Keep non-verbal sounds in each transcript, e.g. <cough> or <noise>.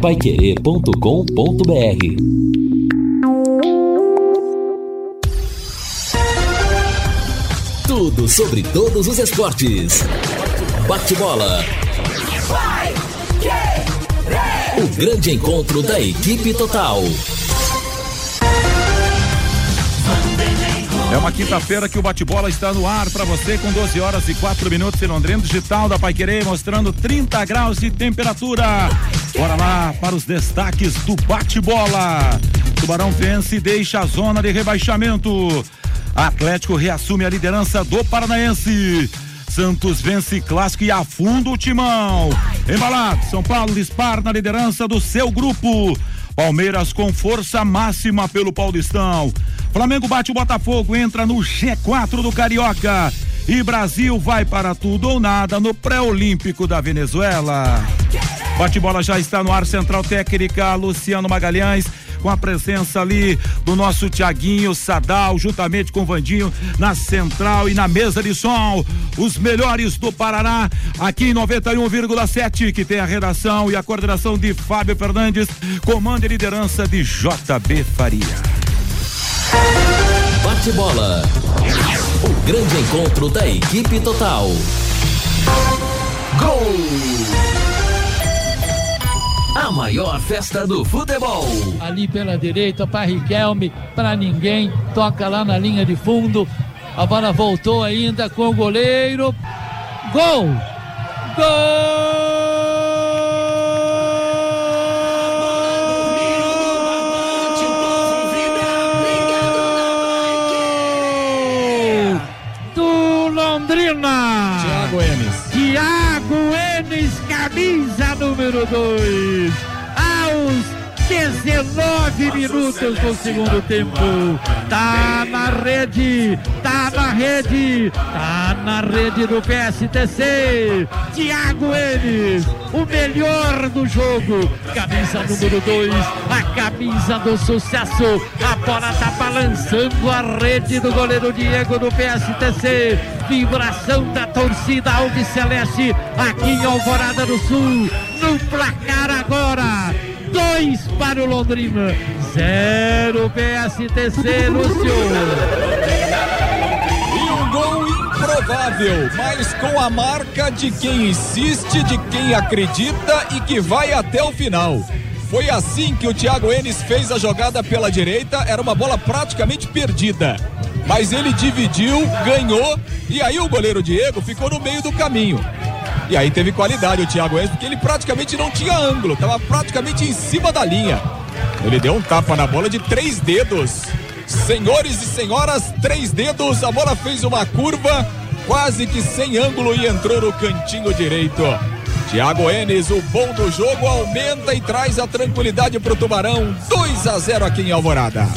paiquerê.com.br Tudo sobre todos os esportes. Bate-bola. O grande encontro da equipe total. É uma quinta-feira que o bate-bola está no ar para você com 12 horas e 4 minutos em Londrina Digital da Paiquerê mostrando 30 graus de temperatura. Bora lá para os destaques do bate-bola. Tubarão vence e deixa a zona de rebaixamento. Atlético reassume a liderança do Paranaense. Santos vence clássico e afunda o timão. Embalado, São Paulo dispara na liderança do seu grupo. Palmeiras com força máxima pelo Paulistão. Flamengo bate o Botafogo, entra no G4 do Carioca. E Brasil vai para tudo ou nada no pré-olímpico da Venezuela. Bate-bola já está no ar, central técnica Luciano Magalhães com a presença ali do nosso Tiaguinho Sadal, juntamente com o Vandinho na central e na mesa de som. Os melhores do Paraná, aqui em 91,7, que tem a redação e a coordenação de Fábio Fernandes, comando e liderança de JB Faria. Bate bola. O grande encontro da equipe total. Gol! A maior festa do futebol. Ali pela direita para Riquelme, para ninguém, toca lá na linha de fundo. A bola voltou ainda com o goleiro. Gol! Gol! Número 2. Aos 19 minutos do segundo tempo. Tá na rede, tá na rede, tá na rede do PSTC. Thiago Enes, o melhor do jogo. Camisa número 2, a camisa do sucesso. A bola tá balançando a rede do goleiro Diego do PSTC. Vibração da torcida Alves-Celeste aqui em Alvorada do Sul. No placar agora. 2 para o Londrina, 0 PSTC, Lúcio. Improvável, mas com a marca de quem insiste, de quem acredita e que vai até o final. Foi assim que o Thiago Enes fez a jogada pela direita, era uma bola praticamente perdida. Mas ele dividiu, ganhou e aí o goleiro Diego ficou no meio do caminho. E aí teve qualidade o Thiago Enes, porque ele praticamente não tinha ângulo, estava praticamente em cima da linha. Ele deu um tapa na bola de três dedos. Senhores e senhoras, três dedos, a bola fez uma curva, quase que sem ângulo e entrou no cantinho direito. Thiago Enes, o bom do jogo, aumenta e traz a tranquilidade para o Tubarão. 2 a 0 aqui em Alvorada.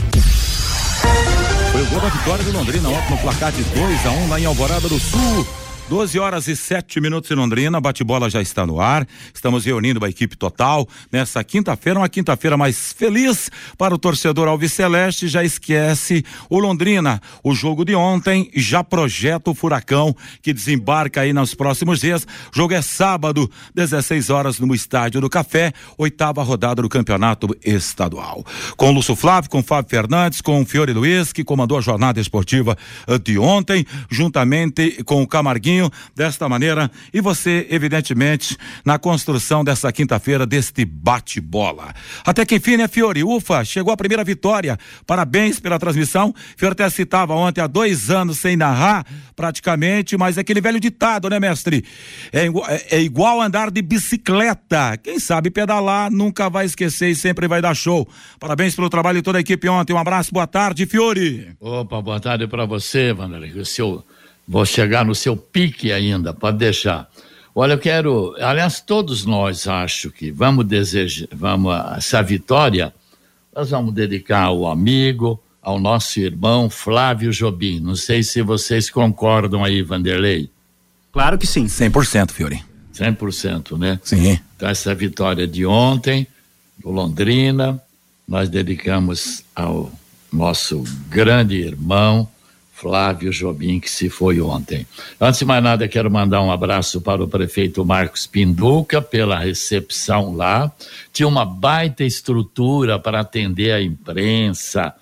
Foi o gol da vitória do Londrina, no placar de 2 a 1 um, lá em Alvorada do Sul. 12 horas e 7 minutos em Londrina, bate-bola já está no ar. Estamos reunindo a equipe total nessa quinta-feira, uma quinta-feira mais feliz para o torcedor Alves Celeste. Já esquece o Londrina, o jogo de ontem, já projeta o Furacão que desembarca aí nos próximos dias. O jogo é sábado, 16 horas no Estádio do Café, oitava rodada do Campeonato Estadual. Com Lúcio Flávio, com Fábio Fernandes, com Fiore Luiz, que comandou a jornada esportiva de ontem, juntamente com o Camarguinho desta maneira e você, evidentemente, na construção dessa quinta-feira deste bate-bola. Até que enfim, né, Fiore? Ufa, chegou a primeira vitória. Parabéns pela transmissão. Fiore até citava ontem há dois anos sem narrar, praticamente, mas é aquele velho ditado, né, mestre? É, é, é igual andar de bicicleta. Quem sabe pedalar nunca vai esquecer e sempre vai dar show. Parabéns pelo trabalho de toda a equipe ontem. Um abraço, boa tarde, Fiore. Opa, boa tarde para você, Vanderlei. O seu Vou chegar no seu pique ainda, pode deixar. Olha, eu quero, aliás, todos nós acho que vamos desejar, vamos essa vitória, nós vamos dedicar ao amigo, ao nosso irmão Flávio Jobim. Não sei se vocês concordam aí, Vanderlei. Claro que sim, 100%, Fiore. 100%, né? Sim. Então essa vitória de ontem, do Londrina, nós dedicamos ao nosso grande irmão Flávio Jobim, que se foi ontem. Antes de mais nada, quero mandar um abraço para o prefeito Marcos Pinduca pela recepção lá. Tinha uma baita estrutura para atender a imprensa,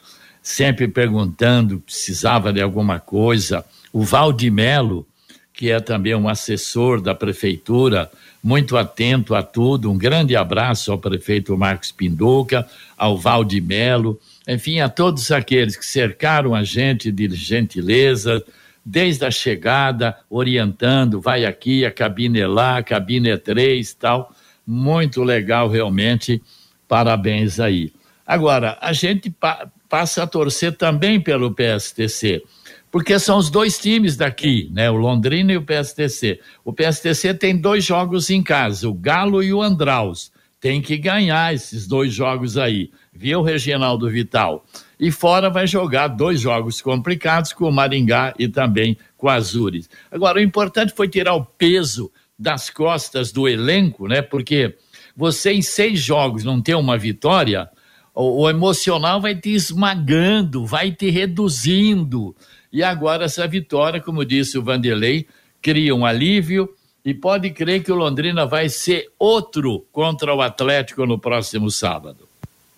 sempre perguntando, precisava de alguma coisa. O Valdimelo, que é também um assessor da prefeitura, muito atento a tudo. Um grande abraço ao prefeito Marcos Pinduca, ao Valdimelo enfim, a todos aqueles que cercaram a gente de gentileza, desde a chegada, orientando, vai aqui, a cabine é lá, a cabine é três, tal. Muito legal, realmente. Parabéns aí. Agora, a gente pa passa a torcer também pelo PSTC, porque são os dois times daqui, né? O Londrina e o PSTC. O PSTC tem dois jogos em casa, o Galo e o Andraus. Tem que ganhar esses dois jogos aí via o Reginaldo Vital. E fora vai jogar dois jogos complicados com o Maringá e também com a Azures. Agora, o importante foi tirar o peso das costas do elenco, né? Porque você em seis jogos não ter uma vitória, o, o emocional vai te esmagando, vai te reduzindo. E agora essa vitória, como disse o Vanderlei, cria um alívio e pode crer que o Londrina vai ser outro contra o Atlético no próximo sábado.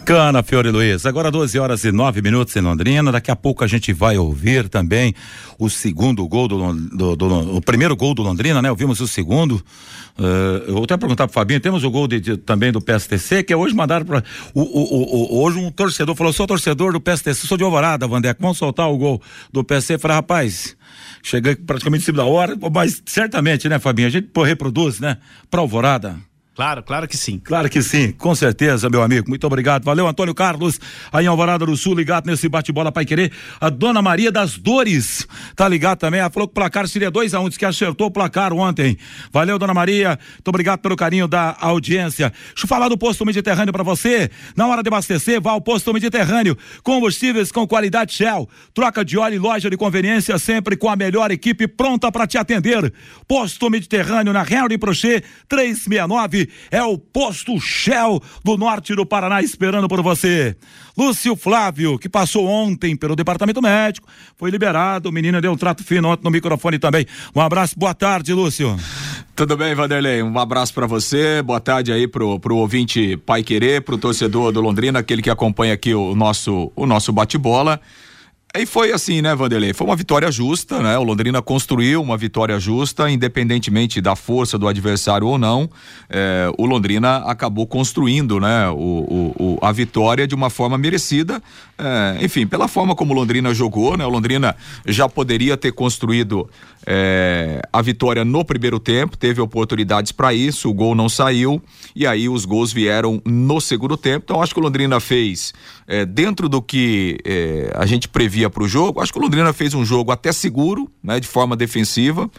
Bacana, Fiore Luiz. Agora 12 horas e 9 minutos em Londrina. Daqui a pouco a gente vai ouvir também o segundo gol do, do, do o primeiro gol do Londrina, né? Ouvimos o segundo. Uh, eu vou até perguntar pro Fabinho, temos o gol de, de, também do PSTC, que é hoje mandaram para hoje um torcedor falou, sou torcedor do PSTC, sou de Alvorada, Vandeco, vamos soltar o gol do PSTC. Falei, rapaz, cheguei praticamente em cima da hora, mas certamente, né, Fabinho, a gente reproduz, né, pra Alvorada. Claro, claro que sim. Claro que sim, com certeza, meu amigo. Muito obrigado. Valeu, Antônio Carlos, aí em Alvorada do Sul, ligado nesse bate-bola Pai Querer. A Dona Maria das Dores tá ligado também. Ela falou que o placar seria 2 a 1 um, que acertou o placar ontem. Valeu, Dona Maria. Muito obrigado pelo carinho da audiência. Deixa eu falar do posto Mediterrâneo para você. Na hora de abastecer, vá ao posto Mediterrâneo. Combustíveis com qualidade Shell. Troca de óleo e loja de conveniência sempre com a melhor equipe pronta para te atender. Posto Mediterrâneo na Henry Prochet 369 é o posto Shell do norte do Paraná esperando por você. Lúcio Flávio, que passou ontem pelo departamento médico, foi liberado. O menino deu um trato fino ontem no microfone também. Um abraço, boa tarde, Lúcio. Tudo bem, Vanderlei? Um abraço para você, boa tarde aí pro, pro ouvinte Pai Querer, pro torcedor do Londrina, aquele que acompanha aqui o nosso, o nosso bate-bola. E foi assim, né, Vanderlei? Foi uma vitória justa, né? O Londrina construiu uma vitória justa, independentemente da força do adversário ou não. É, o Londrina acabou construindo, né, o, o, o, a vitória de uma forma merecida. É, enfim, pela forma como o Londrina jogou, né? O Londrina já poderia ter construído é, a vitória no primeiro tempo, teve oportunidades para isso, o gol não saiu e aí os gols vieram no segundo tempo. Então acho que o Londrina fez é, dentro do que é, a gente previa para o jogo. Acho que o Londrina fez um jogo até seguro, né, de forma defensiva.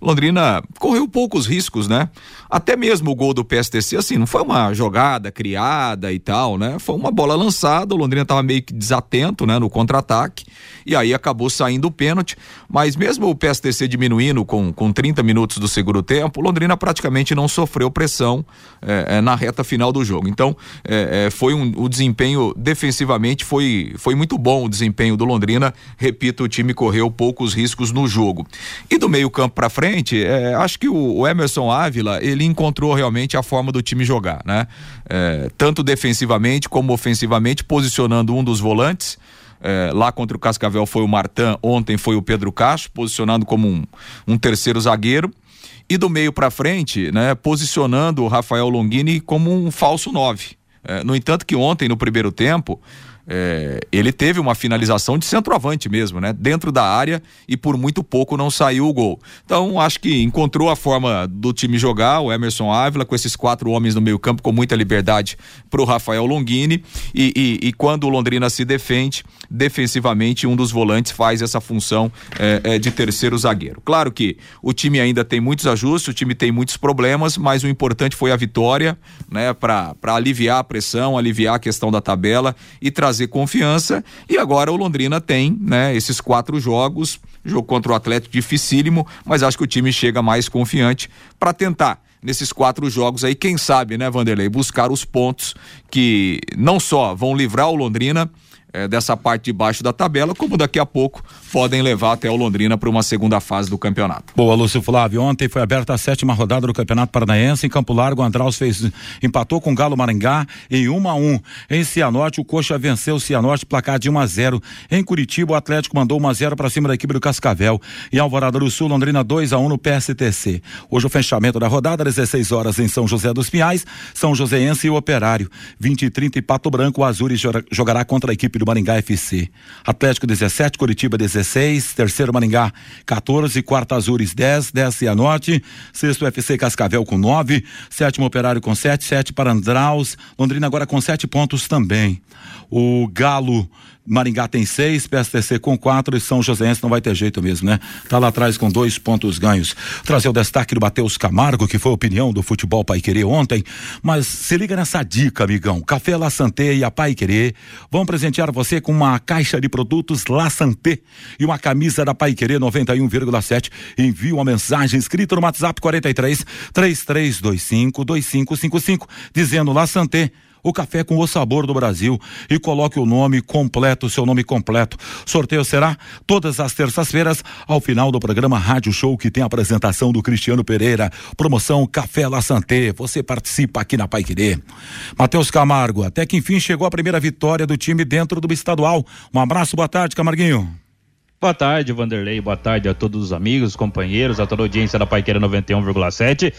Londrina correu poucos riscos, né? Até mesmo o gol do PSTC, assim, não foi uma jogada criada e tal, né? Foi uma bola lançada, o Londrina estava meio que desatento, né, no contra-ataque, e aí acabou saindo o pênalti. Mas mesmo o PSTC diminuindo com, com 30 minutos do segundo tempo, o Londrina praticamente não sofreu pressão é, é, na reta final do jogo. Então, é, foi um, o desempenho defensivamente foi, foi muito bom o desempenho do Londrina. Repito, o time correu poucos riscos no jogo. E do meio-campo para frente, frente, é, acho que o, o, Emerson Ávila, ele encontrou realmente a forma do time jogar, né? É, tanto defensivamente como ofensivamente, posicionando um dos volantes. É, lá contra o Cascavel foi o Martan, ontem foi o Pedro Castro, posicionando como um, um terceiro zagueiro. E do meio para frente, né, posicionando o Rafael Longini como um falso nove. É, no entanto, que ontem, no primeiro tempo, é, ele teve uma finalização de centroavante mesmo, né? Dentro da área e por muito pouco não saiu o gol. Então, acho que encontrou a forma do time jogar, o Emerson Ávila, com esses quatro homens no meio-campo, com muita liberdade para o Rafael Longini. E, e, e, quando o Londrina se defende, defensivamente, um dos volantes faz essa função é, é, de terceiro zagueiro. Claro que o time ainda tem muitos ajustes, o time tem muitos problemas, mas o importante foi a vitória, né? Para aliviar a pressão, aliviar a questão da tabela e trazer trazer confiança. E agora o Londrina tem, né, esses quatro jogos, jogo contra o Atlético dificílimo, mas acho que o time chega mais confiante para tentar nesses quatro jogos aí, quem sabe, né, Vanderlei, buscar os pontos que não só vão livrar o Londrina é, dessa parte de baixo da tabela, como daqui a pouco podem levar até o Londrina para uma segunda fase do campeonato. Boa, Lúcio Flávio. Ontem foi aberta a sétima rodada do Campeonato Paranaense. Em Campo Largo, Andraus fez, empatou com o Galo Maringá em 1 a 1 Em Cianorte, o Coxa venceu o Cianorte, placar de 1 a 0 Em Curitiba, o Atlético mandou 1 a 0 para cima da equipe do Cascavel. Em Alvorada do Sul, Londrina 2 a 1 no PSTC. Hoje o fechamento da rodada, 16 horas em São José dos Pinhais, São Joséense e o Operário. 20 e 30 e Pato Branco, o Azures jogará contra a equipe do Maringá FC. Atlético 17, Curitiba 16, terceiro Maringá 14, quarto Azures 10, 10 Cianorte, sexto FC Cascavel com 9, sétimo Operário com 7, 7 para Andraus, Londrina agora com 7 pontos também. O Galo Maringá tem seis, PSTC com quatro e São Joséense não vai ter jeito mesmo, né? Tá lá atrás com dois pontos ganhos. Trazer o destaque do Matheus Camargo, que foi a opinião do futebol Pai Querer ontem. Mas se liga nessa dica, amigão. Café La Santé e a Pai Querer vão presentear você com uma caixa de produtos La Santé e uma camisa da Pai Querer 91,7. Envie uma mensagem escrita no WhatsApp 43 3325 2555 dizendo La Santé o café com o sabor do Brasil e coloque o nome completo, seu nome completo. Sorteio será todas as terças-feiras ao final do programa Rádio Show que tem a apresentação do Cristiano Pereira. Promoção Café La Santé. Você participa aqui na Pai. Matheus Camargo, até que enfim chegou a primeira vitória do time dentro do estadual. Um abraço, boa tarde, Camarguinho. Boa tarde, Vanderlei. Boa tarde a todos os amigos, companheiros, a toda a audiência da Paiqueira 91,7.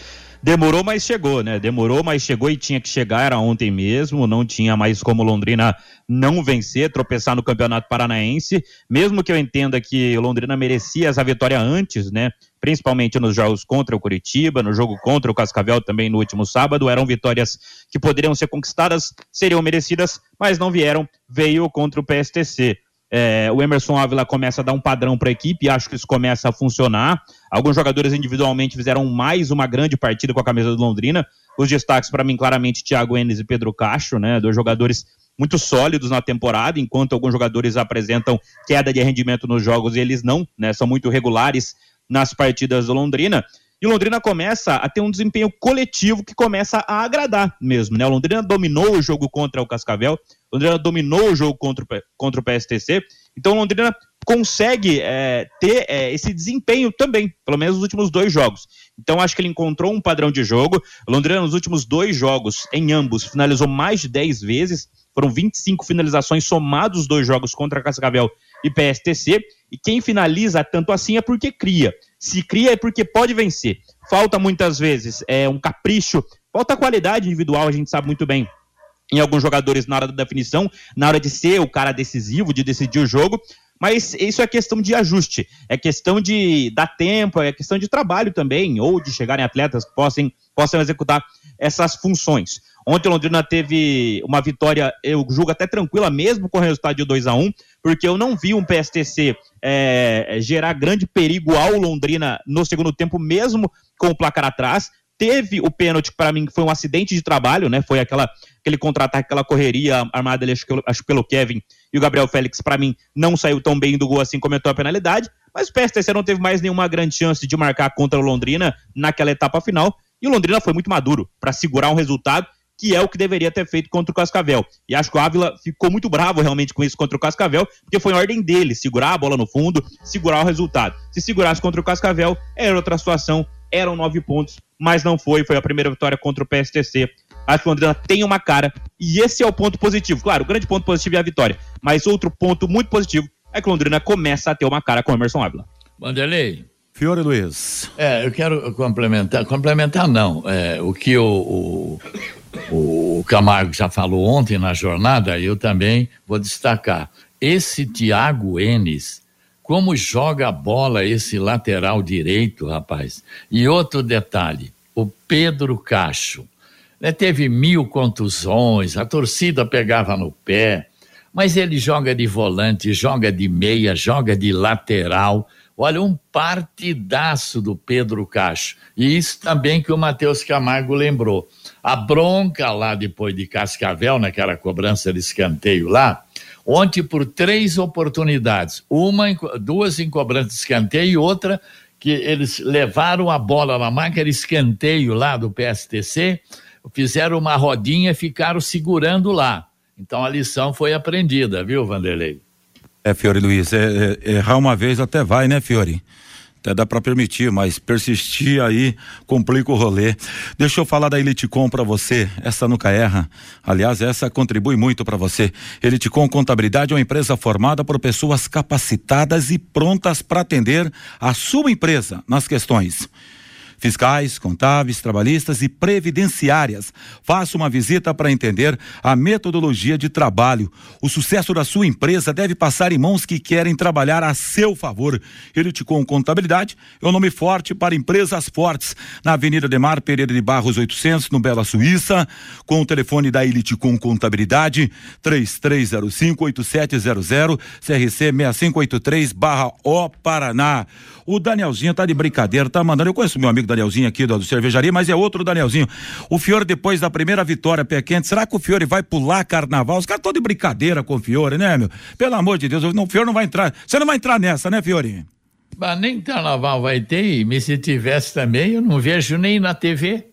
Demorou, mas chegou, né? Demorou, mas chegou e tinha que chegar, era ontem mesmo, não tinha mais como Londrina não vencer, tropeçar no Campeonato Paranaense, mesmo que eu entenda que Londrina merecia essa vitória antes, né? Principalmente nos jogos contra o Curitiba, no jogo contra o Cascavel também no último sábado, eram vitórias que poderiam ser conquistadas, seriam merecidas, mas não vieram, veio contra o PSTC. É, o Emerson Ávila começa a dar um padrão para a equipe, acho que isso começa a funcionar. Alguns jogadores individualmente fizeram mais uma grande partida com a camisa do Londrina. Os destaques para mim, claramente, Thiago Enes e Pedro Castro, né? Dois jogadores muito sólidos na temporada, enquanto alguns jogadores apresentam queda de rendimento nos jogos, eles não, né? São muito regulares nas partidas do Londrina. E o Londrina começa a ter um desempenho coletivo que começa a agradar mesmo, né? O Londrina dominou o jogo contra o Cascavel, Londrina dominou o jogo contra o, contra o PSTC, então Londrina consegue é, ter é, esse desempenho também, pelo menos nos últimos dois jogos. Então acho que ele encontrou um padrão de jogo. Londrina nos últimos dois jogos, em ambos, finalizou mais de 10 vezes, foram 25 finalizações somados os dois jogos contra Cascavel e PSTC, e quem finaliza tanto assim é porque cria. Se cria é porque pode vencer. Falta muitas vezes é um capricho, falta qualidade individual, a gente sabe muito bem em alguns jogadores na hora da definição, na hora de ser o cara decisivo, de decidir o jogo, mas isso é questão de ajuste, é questão de dar tempo, é questão de trabalho também, ou de chegarem atletas que possam, possam executar essas funções. Ontem Londrina teve uma vitória, eu julgo até tranquila, mesmo com o resultado de 2 a 1 porque eu não vi um PSTC é, gerar grande perigo ao Londrina no segundo tempo, mesmo com o placar atrás. Teve o pênalti, para mim, que foi um acidente de trabalho, né? Foi aquela, aquele contra-ataque, aquela correria armada ali, acho, que, acho pelo Kevin e o Gabriel Félix, para mim, não saiu tão bem do gol assim, cometou a penalidade. Mas o PSTC não teve mais nenhuma grande chance de marcar contra o Londrina naquela etapa final. E o Londrina foi muito maduro para segurar um resultado que é o que deveria ter feito contra o Cascavel. E acho que o Ávila ficou muito bravo realmente com isso contra o Cascavel, porque foi ordem dele segurar a bola no fundo, segurar o resultado. Se segurasse contra o Cascavel, era outra situação, eram nove pontos, mas não foi. Foi a primeira vitória contra o PSTC. Acho que o Londrina tem uma cara, e esse é o ponto positivo. Claro, o grande ponto positivo é a vitória, mas outro ponto muito positivo é que o Londrina começa a ter uma cara com o Emerson Ávila. Vanderlei. Fiore Luiz. É, eu quero complementar, complementar não, é, o que o, o o Camargo já falou ontem na jornada, eu também vou destacar. Esse Thiago Enes, como joga a bola esse lateral direito, rapaz. E outro detalhe, o Pedro Cacho. Né, teve mil contusões, a torcida pegava no pé, mas ele joga de volante, joga de meia, joga de lateral. Olha, um partidaço do Pedro Cacho. E isso também que o Matheus Camargo lembrou. A bronca lá depois de Cascavel, naquela cobrança de escanteio lá, ontem por três oportunidades, uma, duas em cobrança de escanteio e outra que eles levaram a bola na máquina de escanteio lá do PSTC, fizeram uma rodinha e ficaram segurando lá. Então a lição foi aprendida, viu, Vanderlei? É, Fiore Luiz, é, é, errar uma vez até vai, né, Fiore? Até dá para permitir, mas persistir aí complica o rolê. Deixa eu falar da Elitecom para você. Essa nunca erra. Aliás, essa contribui muito para você. Elitecom Contabilidade é uma empresa formada por pessoas capacitadas e prontas para atender a sua empresa nas questões fiscais, contábeis, trabalhistas e previdenciárias. Faça uma visita para entender a metodologia de trabalho. O sucesso da sua empresa deve passar em mãos que querem trabalhar a seu favor. Elite com Contabilidade é o um nome forte para empresas fortes. Na Avenida Demar Pereira de Barros 800, no Bela Suíça, com o telefone da Elite com Contabilidade 33058700 CRC 6583/O Paraná. O Danielzinho tá de brincadeira, tá mandando. Eu conheço meu amigo Danielzinho aqui do, do cervejaria, mas é outro Danielzinho. O Fiore, depois da primeira vitória pé quente, será que o Fiore vai pular carnaval? Os caras estão de brincadeira com o Fiore, né, meu? Pelo amor de Deus, o Fiore não vai entrar. Você não vai entrar nessa, né, Fiore? Mas nem carnaval vai ter, e se tivesse também, eu não vejo nem na TV.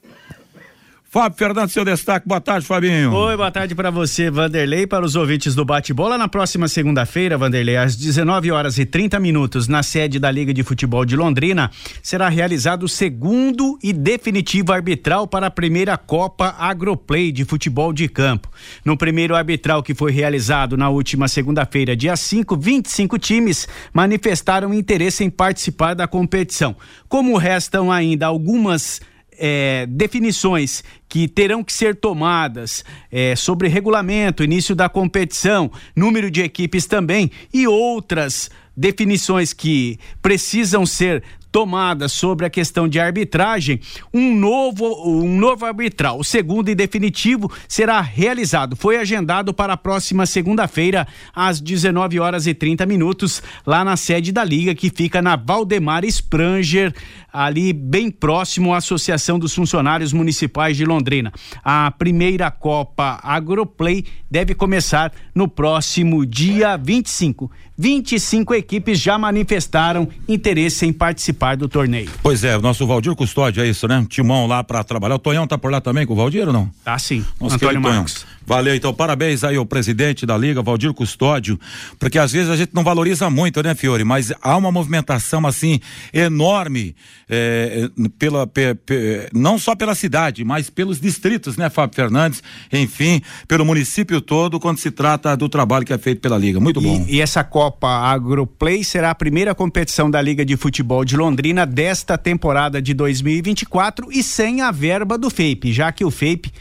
Fábio Fernandes, seu destaque. Boa tarde, Fabinho. Oi, boa tarde para você, Vanderlei, para os ouvintes do Bate-Bola. Na próxima segunda-feira, Vanderlei, às 19 horas e 30 minutos, na sede da Liga de Futebol de Londrina, será realizado o segundo e definitivo arbitral para a primeira Copa Agroplay de futebol de campo. No primeiro arbitral que foi realizado na última segunda-feira, dia 5, 25 times manifestaram interesse em participar da competição. Como restam ainda algumas é, definições que terão que ser tomadas é, sobre regulamento, início da competição, número de equipes também e outras definições que precisam ser tomadas sobre a questão de arbitragem, um novo, um novo arbitral, o segundo e definitivo, será realizado. Foi agendado para a próxima segunda-feira, às 19 horas e 30 minutos, lá na sede da Liga, que fica na Valdemar Spranger, ali bem próximo à Associação dos Funcionários Municipais de Londrina. A primeira Copa Agroplay deve começar no próximo dia 25. 25 equipes já manifestaram interesse em participar do torneio. Pois é, o nosso Valdir Custódio, é isso, né? Timão lá para trabalhar. O Tonhão tá por lá também com o Valdir ou não? Tá sim. Nosso Antônio Marcos. Valeu, então, parabéns aí ao presidente da Liga, Valdir Custódio, porque às vezes a gente não valoriza muito, né, Fiore? Mas há uma movimentação, assim, enorme, é, pela, pe, pe, não só pela cidade, mas pelos distritos, né, Fábio Fernandes? Enfim, pelo município todo, quando se trata do trabalho que é feito pela Liga. Muito bom. E, essa Copa Agroplay será a primeira competição da Liga de Futebol de Londrina desta temporada de 2024 e sem a verba do FEIP, já que o FEIP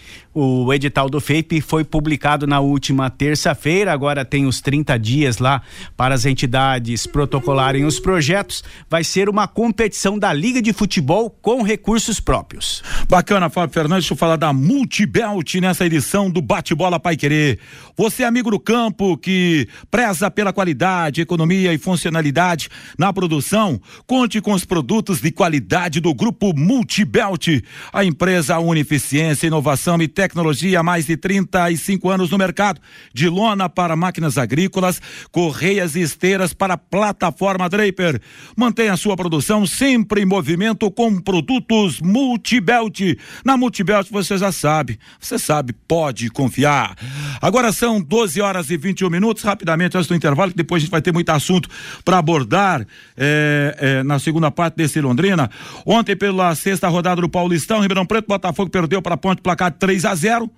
o edital do FEIP foi publicado na última terça-feira, agora tem os 30 dias lá para as entidades protocolarem os projetos. Vai ser uma competição da Liga de Futebol com recursos próprios. Bacana, Fábio Fernandes, deixa eu falar da Multibelt nessa edição do Bate-Bola Pai Querer. Você, amigo do campo, que preza pela qualidade, economia e funcionalidade na produção, conte com os produtos de qualidade do grupo Multibelt. A empresa une eficiência, inovação e tecnologia tecnologia há mais de 35 anos no mercado. De lona para máquinas agrícolas, correias e esteiras para plataforma Draper. Mantenha sua produção sempre em movimento com produtos Multibelt. Na Multibelt você já sabe, você sabe, pode confiar. Agora são 12 horas e 21 minutos, rapidamente antes do intervalo, que depois a gente vai ter muito assunto para abordar é, é, na segunda parte desse Londrina. Ontem, pela sexta rodada do Paulistão, Ribeirão Preto, Botafogo perdeu para a Ponte placar 3 a 0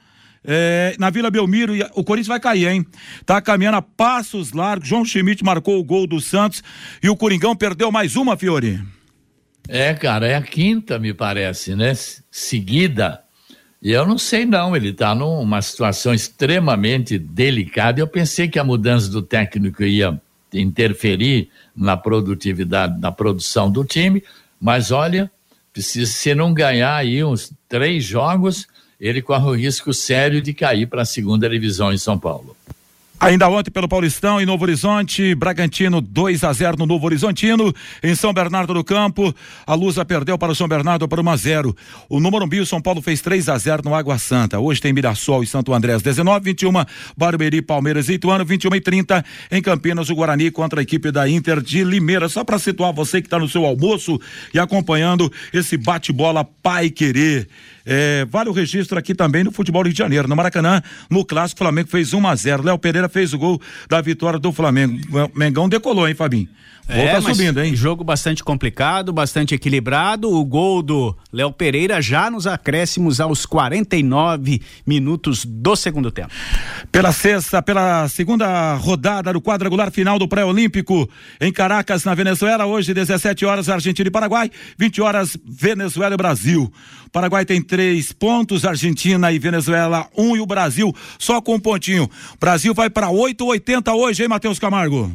é, na Vila Belmiro, o Corinthians vai cair, hein? Tá caminhando a passos largos. João Schmidt marcou o gol do Santos e o Coringão perdeu mais uma, Fiore. É, cara, é a quinta, me parece, né? Seguida. E eu não sei não, ele tá numa situação extremamente delicada. Eu pensei que a mudança do técnico ia interferir na produtividade, na produção do time, mas olha, precisa, se não ganhar aí uns três jogos, ele corre o risco sério de cair para a segunda divisão em São Paulo. Ainda ontem pelo Paulistão em Novo Horizonte, Bragantino 2 a 0 no Novo Horizontino, em São Bernardo do Campo, a Lusa perdeu para o São Bernardo por 1 a 0. O número o São Paulo fez 3 a 0 no Água Santa. Hoje tem Mirassol e Santo André às 19, 21, Barueri, Palmeiras e Ituano, 21 e 30 em Campinas, o Guarani contra a equipe da Inter de Limeira. Só para situar você que está no seu almoço e acompanhando esse bate-bola Pai Querer. É, vale o registro aqui também no futebol de Janeiro. No Maracanã, no clássico, o Flamengo fez 1 a 0 Léo Pereira fez o gol da vitória do Flamengo. O Mengão decolou, hein, Fabinho? Vou é, tá subindo, hein? Jogo bastante complicado, bastante equilibrado. O gol do Léo Pereira já nos acréscimos aos 49 minutos do segundo tempo. Pela sexta, pela segunda rodada do quadrangular final do pré-olímpico em Caracas, na Venezuela, hoje 17 horas Argentina e Paraguai, 20 horas Venezuela e Brasil. Paraguai tem três pontos, Argentina e Venezuela um e o Brasil só com um pontinho. Brasil vai para 8,80 hoje, hein, Matheus Camargo?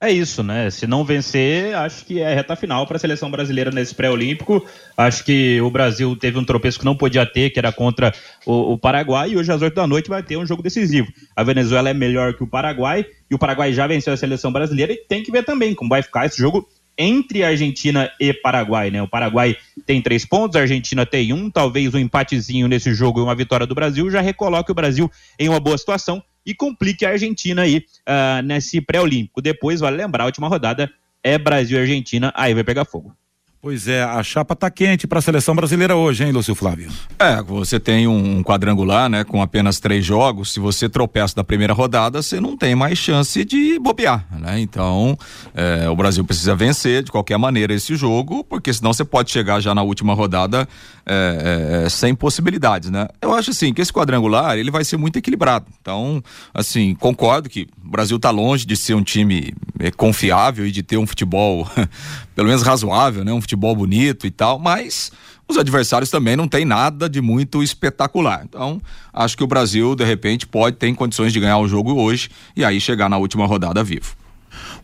É isso, né? Se não vencer, acho que é reta final para a seleção brasileira nesse pré-olímpico. Acho que o Brasil teve um tropeço que não podia ter, que era contra o, o, Paraguai, e hoje às 8 da noite vai ter um jogo decisivo. A Venezuela é melhor que o Paraguai, e o Paraguai já venceu a seleção brasileira, e tem que ver também como vai ficar esse jogo entre Argentina e Paraguai, né? O Paraguai tem três pontos, a Argentina tem um, talvez um empatezinho nesse jogo e uma vitória do Brasil já recoloque o Brasil em uma boa situação e complique a Argentina aí uh, nesse pré-olímpico. Depois, vale lembrar, a última rodada é Brasil e Argentina, aí vai pegar fogo. Pois é, a chapa tá quente para a seleção brasileira hoje, hein, Lúcio Flávio? É, você tem um quadrangular, né, com apenas três jogos. Se você tropeça na primeira rodada, você não tem mais chance de bobear, né? Então, é, o Brasil precisa vencer de qualquer maneira esse jogo, porque senão você pode chegar já na última rodada é, é, sem possibilidades, né? Eu acho assim que esse quadrangular ele vai ser muito equilibrado. Então, assim, concordo que o Brasil tá longe de ser um time é, confiável e de ter um futebol <laughs> pelo menos razoável, né? Um futebol bonito e tal, mas os adversários também não tem nada de muito espetacular. Então, acho que o Brasil, de repente, pode ter condições de ganhar o jogo hoje e aí chegar na última rodada vivo.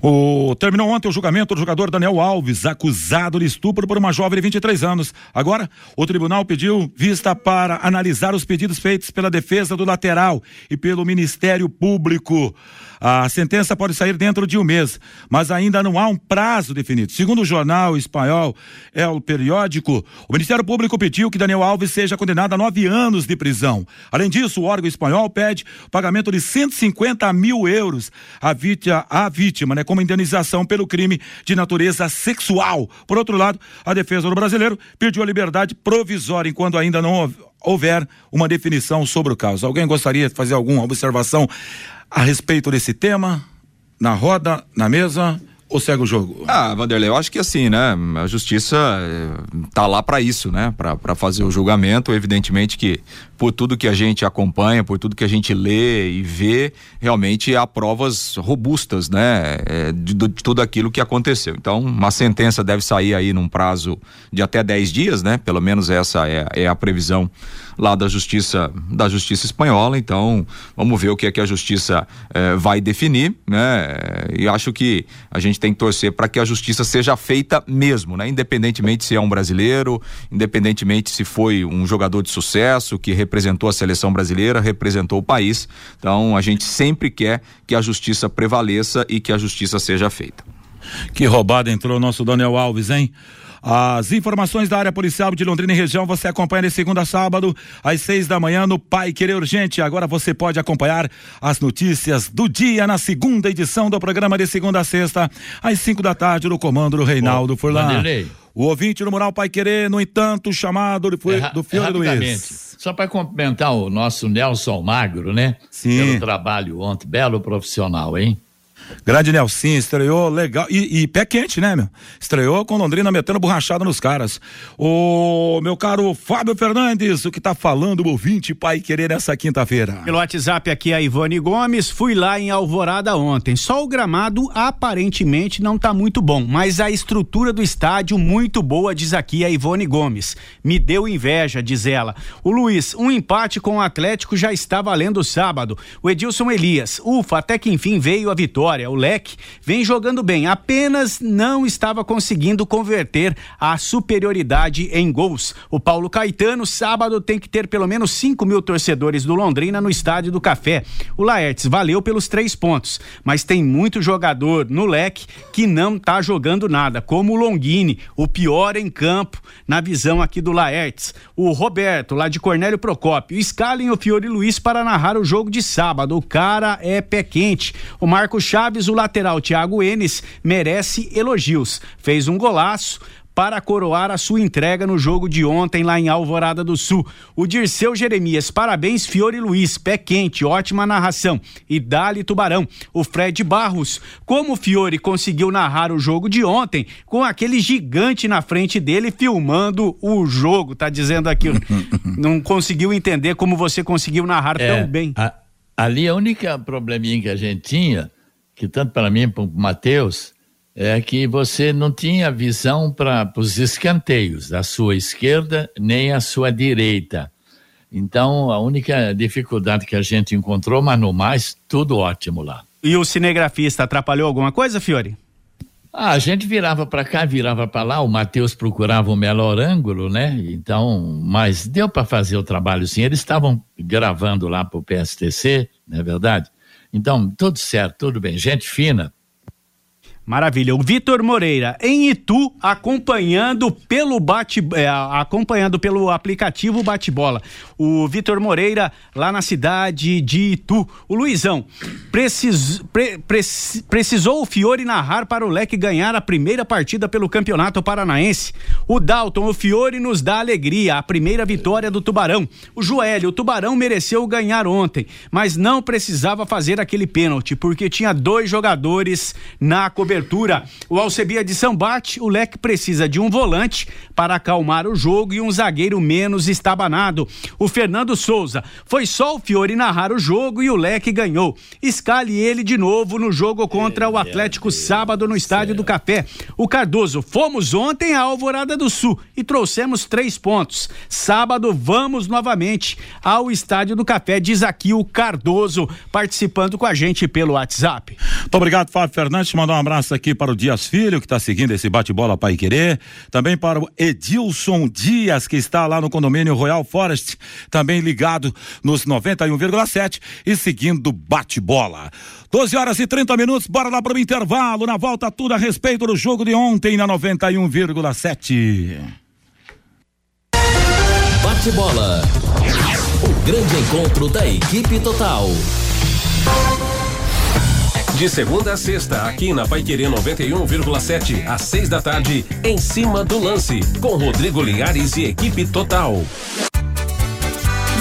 O, terminou ontem o julgamento do jogador Daniel Alves, acusado de estupro por uma jovem de 23 anos. Agora, o tribunal pediu vista para analisar os pedidos feitos pela defesa do lateral e pelo Ministério Público. A sentença pode sair dentro de um mês, mas ainda não há um prazo definido. Segundo o jornal espanhol El Periódico, o Ministério Público pediu que Daniel Alves seja condenado a nove anos de prisão. Além disso, o órgão espanhol pede pagamento de 150 mil euros à vítima, à vítima né, como indenização pelo crime de natureza sexual. Por outro lado, a defesa do brasileiro pediu a liberdade provisória enquanto ainda não houver uma definição sobre o caso. Alguém gostaria de fazer alguma observação a respeito desse tema? Na roda, na mesa? Ou segue o jogo? Ah, Vanderlei, eu acho que assim, né? A justiça eh, tá lá para isso, né? Para fazer o julgamento. Evidentemente que por tudo que a gente acompanha, por tudo que a gente lê e vê, realmente há provas robustas, né? É, de, de, tudo aquilo que aconteceu. Então, uma sentença deve sair aí num prazo de até 10 dias, né? Pelo menos essa é, é a previsão lá da justiça da justiça espanhola. Então, vamos ver o que é que a justiça eh, vai definir, né? E acho que a gente tem que torcer para que a justiça seja feita mesmo, né? Independentemente se é um brasileiro, independentemente se foi um jogador de sucesso que representou a seleção brasileira, representou o país. Então, a gente sempre quer que a justiça prevaleça e que a justiça seja feita. Que roubada entrou o nosso Daniel Alves, hein? As informações da área policial de Londrina e região você acompanha de segunda a sábado, às seis da manhã, no Pai Querer Urgente. Agora você pode acompanhar as notícias do dia na segunda edição do programa de segunda a sexta, às cinco da tarde, no comando do Reinaldo Furlan. O ouvinte no Mural Pai Querer, no entanto, chamado do, é, do Fiore Luiz. Só para cumprimentar o nosso Nelson Magro, né? Sim. Pelo trabalho ontem, belo profissional, hein? Grande Nelson, estreou legal. E, e, pé quente, né, meu? Estreou com Londrina metendo borrachada nos caras. O meu caro Fábio Fernandes, o que tá falando o ouvinte pai querer nessa quinta-feira? Pelo WhatsApp aqui a Ivone Gomes, fui lá em Alvorada ontem. Só o gramado aparentemente não tá muito bom, mas a estrutura do estádio muito boa, diz aqui a Ivone Gomes. Me deu inveja, diz ela. O Luiz, um empate com o Atlético já está valendo sábado. O Edilson Elias, ufa, até que enfim veio a vitória vitória. O Leque vem jogando bem, apenas não estava conseguindo converter a superioridade em gols. O Paulo Caetano, sábado, tem que ter pelo menos 5 mil torcedores do Londrina no Estádio do Café. O Laertes valeu pelos três pontos, mas tem muito jogador no Leque que não tá jogando nada, como o Longini, o pior em campo, na visão aqui do Laertes. O Roberto, lá de Cornélio Procópio, escalem o Fiore Luiz para narrar o jogo de sábado. O cara é pé quente. O Marco Chaves Chaves, o lateral Thiago Enes merece elogios. Fez um golaço, para coroar a sua entrega no jogo de ontem lá em Alvorada do Sul. O Dirceu Jeremias, parabéns Fiore Luiz, pé quente, ótima narração. E Dali Tubarão, o Fred Barros, como o Fiore conseguiu narrar o jogo de ontem com aquele gigante na frente dele filmando o jogo, tá dizendo aqui, <laughs> não conseguiu entender como você conseguiu narrar É, tão bem. a- ali a única probleminha que a gente tinha, que tanto para mim como para o Matheus, é que você não tinha visão para os escanteios da sua esquerda nem a sua direita. Então, a única dificuldade que a gente encontrou, mas no mais, tudo ótimo lá. E o cinegrafista atrapalhou alguma coisa, Fiore? Ah, a gente virava para cá, virava para lá, o Matheus procurava o melhor ângulo, né? Então, mas deu para fazer o trabalho sim. Eles estavam gravando lá para o PSTC, não é verdade? Então, tudo certo, tudo bem. Gente fina. Maravilha. O Vitor Moreira, em Itu, acompanhando pelo bate, é, acompanhando pelo aplicativo Bate-Bola. O Vitor Moreira, lá na cidade de Itu. O Luizão, precis, pre- preci- precisou o Fiore narrar para o Leque ganhar a primeira partida pelo Campeonato Paranaense. O Dalton, o Fiore nos dá alegria, a primeira vitória do Tubarão. O Joelho, o Tubarão mereceu ganhar ontem, mas não precisava fazer aquele pênalti, porque tinha dois jogadores na cobertura. O Alcebia de Sambate, o Leque precisa de um volante para acalmar o jogo e um zagueiro menos estabanado. O Fernando Souza, foi só o Fiore narrar o jogo e o Leque ganhou. Escale ele de novo no jogo contra o Atlético sábado no Estádio do Café. O Cardoso, fomos ontem à Alvorada do Sul e trouxemos três pontos. Sábado vamos novamente ao Estádio do Café, diz aqui o Cardoso, participando com a gente pelo WhatsApp. Muito obrigado, Fábio Fernandes. Mandar um abraço aqui para o Dias Filho, que está seguindo esse bate-bola Pai Querer. Também para o Edilson Dias, que está lá no condomínio Royal Forest, também ligado nos 91,7 e seguindo bate-bola. 12 horas e 30 minutos, bora lá para o intervalo. Na volta, tudo a respeito do jogo de ontem na 91,7. Bate-bola. O grande encontro da equipe total. De segunda a sexta, aqui na Paiquerê 91,7, às seis da tarde, em cima do lance, com Rodrigo Linhares e equipe total.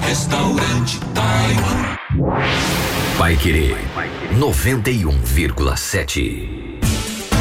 Restaurante Taiwan. Vai querer 91,7.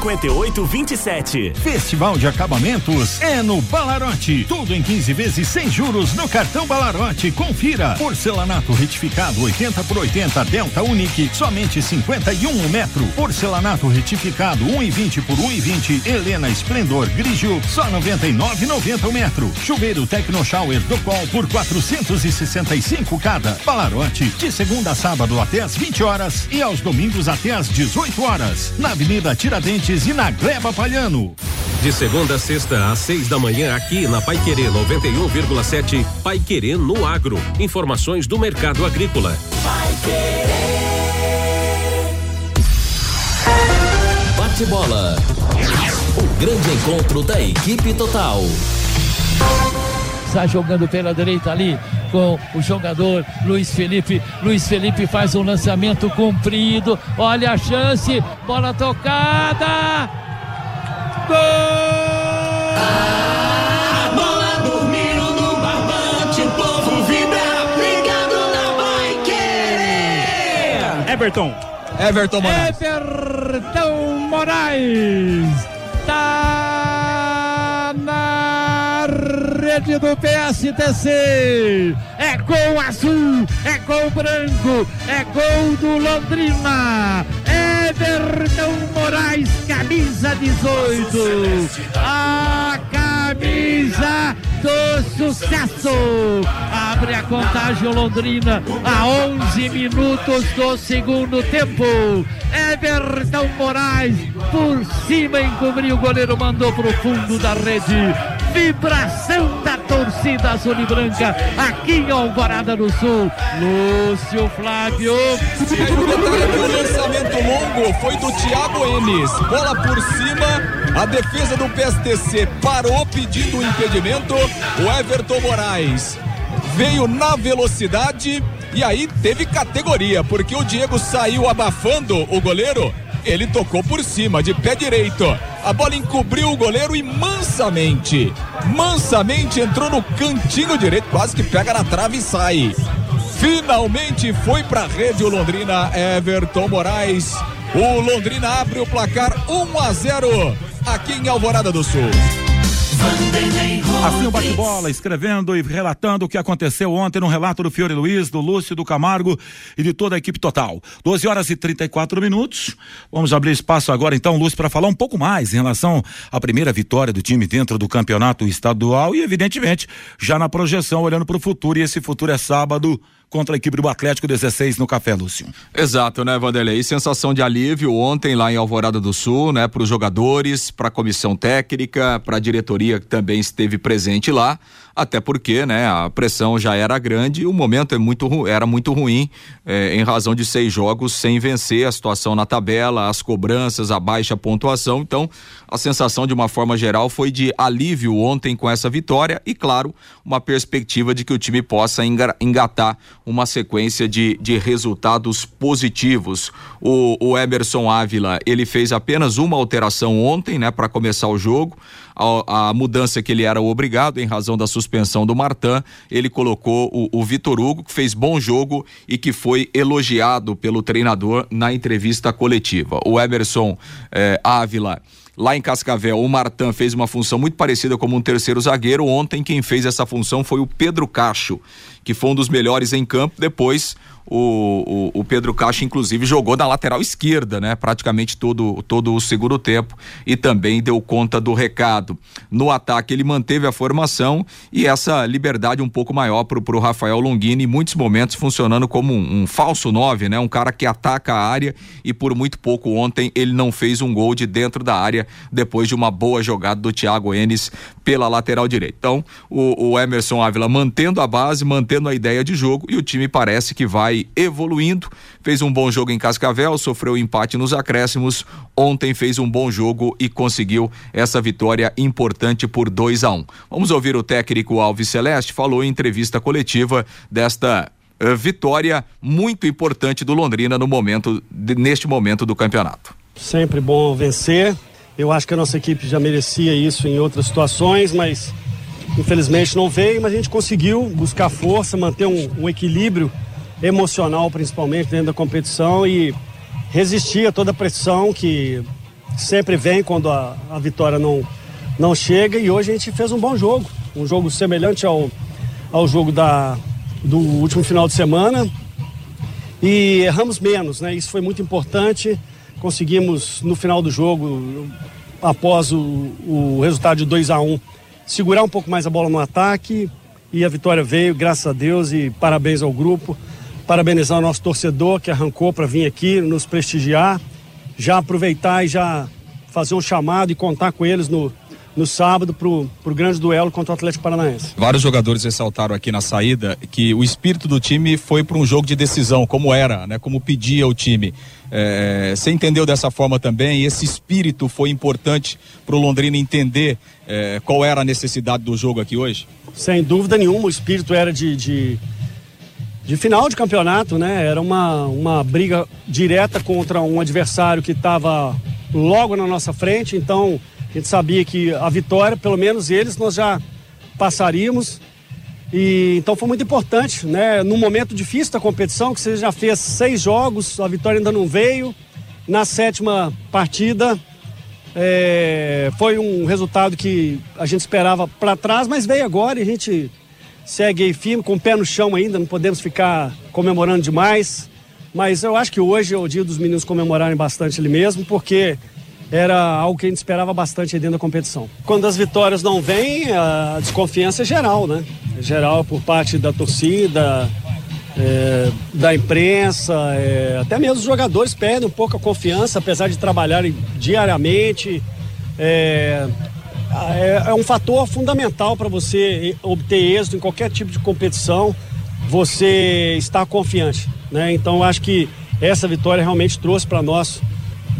5827. Festival de Acabamentos é no Balarote. Tudo em 15 vezes sem juros no cartão Balarote. Confira. Porcelanato retificado 80 por 80 Delta Unique, somente 51 um metro. Porcelanato retificado 1,20 por 1,20 Helena Esplendor Grigio, só 99,90 o metro. Chuveiro Tecno Shower do Col por 465 cada. Balarote, de segunda a sábado até às 20 horas e aos domingos até às 18 horas. Na Avenida Tiradentes e na Gleba Palhano. De segunda a sexta, às seis da manhã, aqui na Paiquerê 91,7, Paiquerê no Agro. Informações do mercado agrícola. Bate-bola. O grande encontro da equipe total. Está jogando pela direita ali com o jogador Luiz Felipe. Luiz Felipe faz um lançamento comprido. Olha a chance. Bola tocada. Gol! A bola dormindo no barbante, o povo vibra, ligado na vai querer. Everton. Everton Everton Moraes. Tá rede do PSTC. É gol azul, é gol branco, é gol do Londrina. Everton Moraes, camisa 18. A camisa do sucesso. Abre a contagem o Londrina a 11 minutos do segundo tempo. Everton Moraes por cima encobriu o goleiro, mandou pro fundo da rede. Vibração da torcida azul e branca aqui em Alvorada do Sul. Lúcio Flávio. O lançamento longo foi do Thiago Enes. Bola por cima. A defesa do PSTC parou pedindo o impedimento. O Everton Moraes veio na velocidade e aí teve categoria, porque o Diego saiu abafando o goleiro. Ele tocou por cima, de pé direito. A bola encobriu o goleiro e mansamente, mansamente entrou no cantinho direito, quase que pega na trave e sai. Finalmente foi pra rede o Londrina Everton Moraes. O Londrina abre o placar 1 a 0 aqui em Alvorada do Sul. Assim o bate-bola, escrevendo e relatando o que aconteceu ontem no relato do Fiore Luiz, do Lúcio, do Camargo e de toda a equipe total. 12 horas e 34 minutos. Vamos abrir espaço agora então, Lúcio, para falar um pouco mais em relação à primeira vitória do time dentro do campeonato estadual e, evidentemente, já na projeção, olhando para o futuro. E esse futuro é sábado contra a equipe do Atlético 16 no Café Lúcio. Exato, né, Vanderlei? E sensação de alívio ontem lá em Alvorada do Sul, né, para os jogadores, para a comissão técnica, para a diretoria que também esteve presente lá, até porque, né, a pressão já era grande e o momento é muito era muito ruim eh, em razão de seis jogos sem vencer, a situação na tabela, as cobranças, a baixa pontuação. Então, a sensação de uma forma geral foi de alívio ontem com essa vitória e, claro, uma perspectiva de que o time possa enga- engatar uma sequência de, de resultados positivos. O, o Emerson Ávila, ele fez apenas uma alteração ontem, né, para começar o jogo. A, a mudança que ele era obrigado em razão da suspensão do Martin, ele colocou o, o Vitor Hugo, que fez bom jogo e que foi elogiado pelo treinador na entrevista coletiva. O Emerson eh, Ávila. Lá em Cascavel, o Martin fez uma função muito parecida como um terceiro zagueiro. Ontem, quem fez essa função foi o Pedro Cacho, que foi um dos melhores em campo. Depois, o, o, o Pedro Cacho, inclusive, jogou na lateral esquerda, né? Praticamente todo, todo o segundo tempo e também deu conta do recado. No ataque, ele manteve a formação e essa liberdade um pouco maior pro, pro Rafael Longini, em muitos momentos funcionando como um, um falso nove, né? Um cara que ataca a área e por muito pouco ontem ele não fez um gol de dentro da área depois de uma boa jogada do Thiago Enes pela lateral direita. Então, o, o Emerson Ávila mantendo a base, mantendo a ideia de jogo e o time parece que vai evoluindo. Fez um bom jogo em Cascavel, sofreu empate nos acréscimos. Ontem fez um bom jogo e conseguiu essa vitória importante por 2 a 1 um. Vamos ouvir o técnico Alves Celeste, falou em entrevista coletiva desta eh, vitória muito importante do Londrina no momento, de- neste momento do campeonato. Sempre bom vencer. Eu acho que a nossa equipe já merecia isso em outras situações, mas infelizmente não veio. Mas a gente conseguiu buscar força, manter um, um equilíbrio emocional, principalmente dentro da competição e resistir a toda a pressão que sempre vem quando a, a vitória não, não chega. E hoje a gente fez um bom jogo, um jogo semelhante ao, ao jogo da, do último final de semana e erramos menos, né? Isso foi muito importante. Conseguimos no final do jogo, após o, o resultado de 2 a 1 segurar um pouco mais a bola no ataque e a vitória veio, graças a Deus e parabéns ao grupo. Parabenizar o nosso torcedor que arrancou para vir aqui nos prestigiar, já aproveitar e já fazer um chamado e contar com eles no, no sábado para o grande duelo contra o Atlético Paranaense. Vários jogadores ressaltaram aqui na saída que o espírito do time foi para um jogo de decisão, como era, né? Como pedia o time. É, você entendeu dessa forma também? E esse espírito foi importante para o Londrina entender é, qual era a necessidade do jogo aqui hoje? Sem dúvida nenhuma, o espírito era de, de, de final de campeonato, né? Era uma, uma briga direta contra um adversário que estava logo na nossa frente, então a gente sabia que a vitória, pelo menos eles, nós já passaríamos. E então foi muito importante, né? Num momento difícil da competição, que você já fez seis jogos, a vitória ainda não veio. Na sétima partida, É, foi um resultado que a gente esperava para trás, mas veio agora e a gente segue firme, com o pé no chão ainda, não podemos ficar comemorando demais. Mas eu acho que hoje é o dia dos meninos comemorarem bastante ali mesmo, porque era algo que a gente esperava bastante dentro da competição. Quando as vitórias não vêm, a desconfiança é geral, né? É geral por parte da torcida, é, da imprensa, é, até mesmo os jogadores perdem um pouco a confiança, apesar de trabalharem diariamente. É, é, é um fator fundamental para você obter êxito em qualquer tipo de competição, você estar confiante. Né? Então, acho que essa vitória realmente trouxe para nós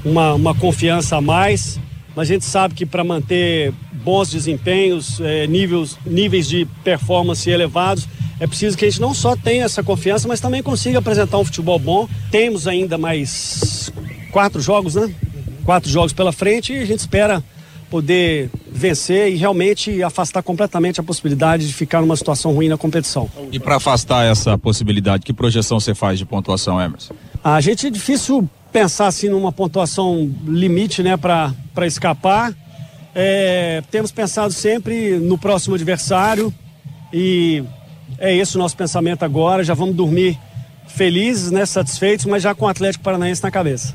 uma, uma confiança a mais. Mas a gente sabe que para manter bons desempenhos, é, níveis, níveis de performance elevados, é preciso que a gente não só tenha essa confiança, mas também consiga apresentar um futebol bom. Temos ainda mais quatro jogos, né? Quatro jogos pela frente e a gente espera poder vencer e realmente afastar completamente a possibilidade de ficar numa situação ruim na competição. E para afastar essa possibilidade, que projeção você faz de pontuação, Emerson? A gente é difícil pensar assim numa pontuação limite, né, para escapar. É, temos pensado sempre no próximo adversário e é esse o nosso pensamento agora. Já vamos dormir felizes, né, satisfeitos, mas já com o Atlético Paranaense na cabeça.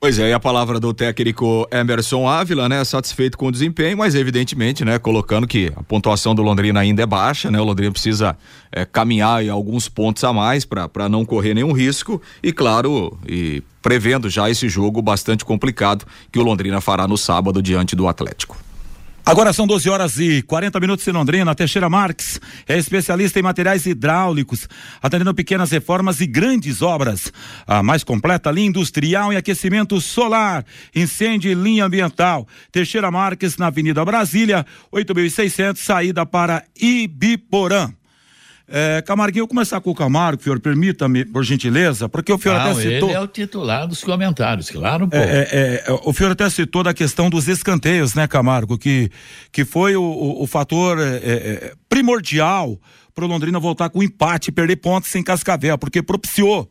Pois é, e a palavra do técnico Emerson Ávila, né? Satisfeito com o desempenho, mas evidentemente, né? Colocando que a pontuação do Londrina ainda é baixa, né? O Londrina precisa é, caminhar em alguns pontos a mais para não correr nenhum risco e, claro, e prevendo já esse jogo bastante complicado que o Londrina fará no sábado diante do Atlético. Agora são 12 horas e 40 minutos em Londrina. Teixeira Marques é especialista em materiais hidráulicos, atendendo pequenas reformas e grandes obras. A mais completa linha industrial e aquecimento solar, incêndio e linha ambiental. Teixeira Marques na Avenida Brasília, 8600, saída para Ibiporã. É, Camarguinho, eu vou começar com o Camargo, senhor, permita-me, por gentileza, porque o senhor Não, até citou. ele é o titular dos comentários, claro, pô. É, é, é, o senhor até citou da questão dos escanteios, né, Camargo? Que, que foi o, o, o fator é, é, primordial para o Londrina voltar com empate perder pontos sem Cascavel, porque propiciou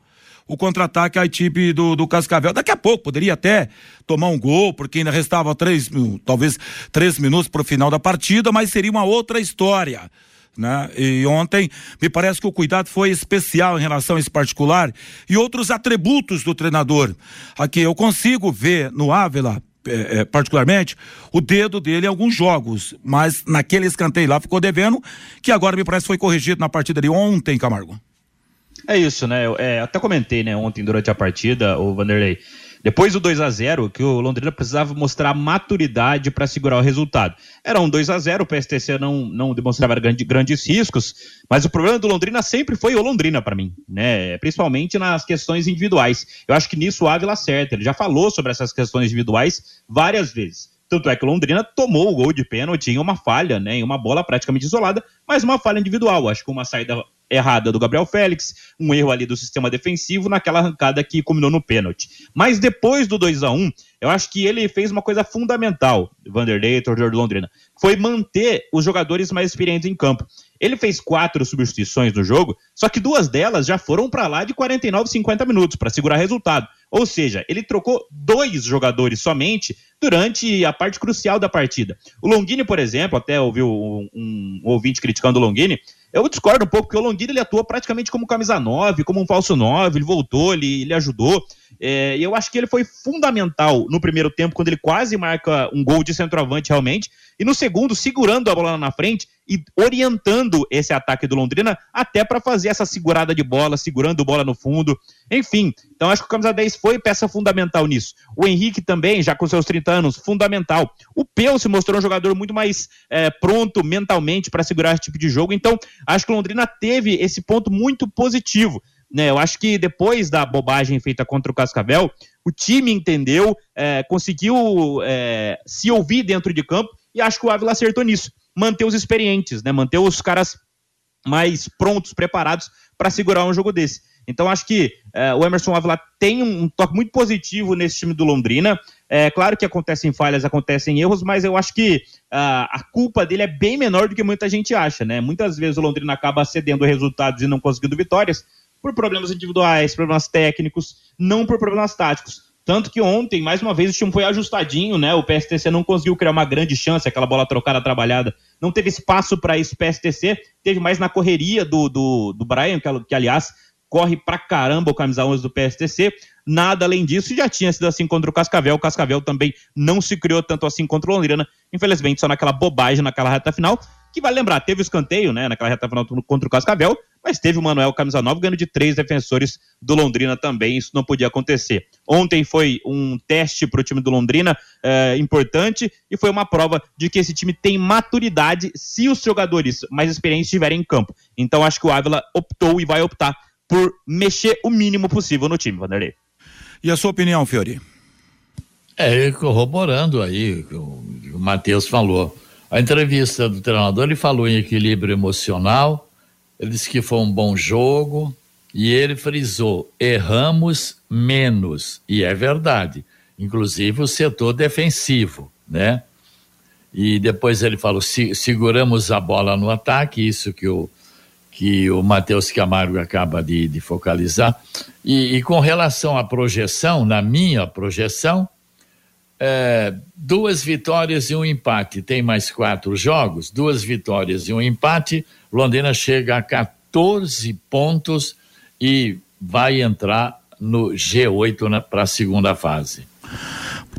o contra-ataque à equipe do, do Cascavel. Daqui a pouco poderia até tomar um gol, porque ainda restava três, talvez três minutos para o final da partida, mas seria uma outra história. Né? E ontem me parece que o cuidado foi especial em relação a esse particular e outros atributos do treinador. Aqui eu consigo ver no Ávila, é, é, particularmente, o dedo dele em alguns jogos, mas naquele escanteio lá ficou devendo, que agora me parece foi corrigido na partida de ontem, Camargo. É isso, né? Eu, é, até comentei, né, ontem durante a partida, o Vanderlei. Depois do 2 a 0 que o Londrina precisava mostrar maturidade para segurar o resultado. Era um 2 a 0 o PSTC não, não demonstrava grande, grandes riscos, mas o problema do Londrina sempre foi o Londrina para mim, né? Principalmente nas questões individuais. Eu acho que nisso o Ávila acerta. Ele já falou sobre essas questões individuais várias vezes. Tanto é que Londrina tomou o gol de pênalti em uma falha, né? Em uma bola praticamente isolada, mas uma falha individual. Acho que uma saída errada do Gabriel Félix, um erro ali do sistema defensivo naquela arrancada que culminou no pênalti. Mas depois do 2 a 1 eu acho que ele fez uma coisa fundamental, Vanderlei, torcedor do Londrina, foi manter os jogadores mais experientes em campo. Ele fez quatro substituições no jogo, só que duas delas já foram para lá de 49, 50 minutos para segurar resultado. Ou seja, ele trocou dois jogadores somente durante a parte crucial da partida. O Longini, por exemplo, até ouviu um, um ouvinte criticando o Longini, eu discordo um pouco, porque o Longini ele atuou praticamente como camisa 9, como um falso 9, ele voltou, ele, ele ajudou. É, eu acho que ele foi fundamental no primeiro tempo, quando ele quase marca um gol de centroavante realmente, e no segundo, segurando a bola lá na frente e orientando esse ataque do Londrina até para fazer essa segurada de bola, segurando bola no fundo. Enfim, então acho que o camisa 10 foi peça fundamental nisso. O Henrique também, já com seus 30 anos, fundamental. O Peu se mostrou um jogador muito mais é, pronto mentalmente para segurar esse tipo de jogo, então acho que o Londrina teve esse ponto muito positivo. Né, eu acho que depois da bobagem feita contra o Cascavel, o time entendeu, é, conseguiu é, se ouvir dentro de campo e acho que o Ávila acertou nisso. Manter os experientes, né? Manter os caras mais prontos, preparados para segurar um jogo desse. Então acho que é, o Emerson Ávila tem um, toque muito positivo nesse time do Londrina. É claro que acontecem falhas, acontecem erros, mas eu acho que uh, a culpa dele é bem menor do que muita gente acha, né? Muitas vezes o Londrina acaba cedendo resultados e não conseguindo vitórias por problemas individuais, problemas técnicos, não por problemas táticos. Tanto que ontem, mais uma vez, o time foi ajustadinho, né? O PSTC não conseguiu criar uma grande chance, aquela bola trocada, trabalhada. Não teve espaço para isso. PSTC teve mais na correria do, do, do Brian, que, que, aliás corre pra caramba o camisa 11 do PSTC. Nada além disso, já tinha sido assim contra o Cascavel. O Cascavel também não se criou tanto assim contra o Londrina. Infelizmente, só naquela bobagem, naquela reta final. Que vai lembrar, teve o escanteio, né? Naquela reta final contra o Cascavel mas teve o Manuel Camisa 9 ganhando de três defensores do Londrina também, isso não podia acontecer. Ontem foi um teste para o time do Londrina é, importante e foi uma prova de que esse time tem maturidade se os jogadores mais experientes estiverem em campo. Então acho que o Ávila optou e vai optar por mexer o mínimo possível no time, Vanderlei. E a sua opinião, Fiori? É, corroborando aí o que o Matheus falou. A entrevista do treinador, ele falou em equilíbrio emocional, ele disse que foi um bom jogo e ele frisou: erramos menos. E é verdade. Inclusive o setor defensivo, né? E depois ele falou: se, seguramos a bola no ataque, isso que o, que o Matheus Camargo acaba de, de focalizar. E, e, com relação à projeção, na minha projeção, é, duas vitórias e um empate. Tem mais quatro jogos, duas vitórias e um empate. Londrina chega a 14 pontos e vai entrar no G8 para a segunda fase.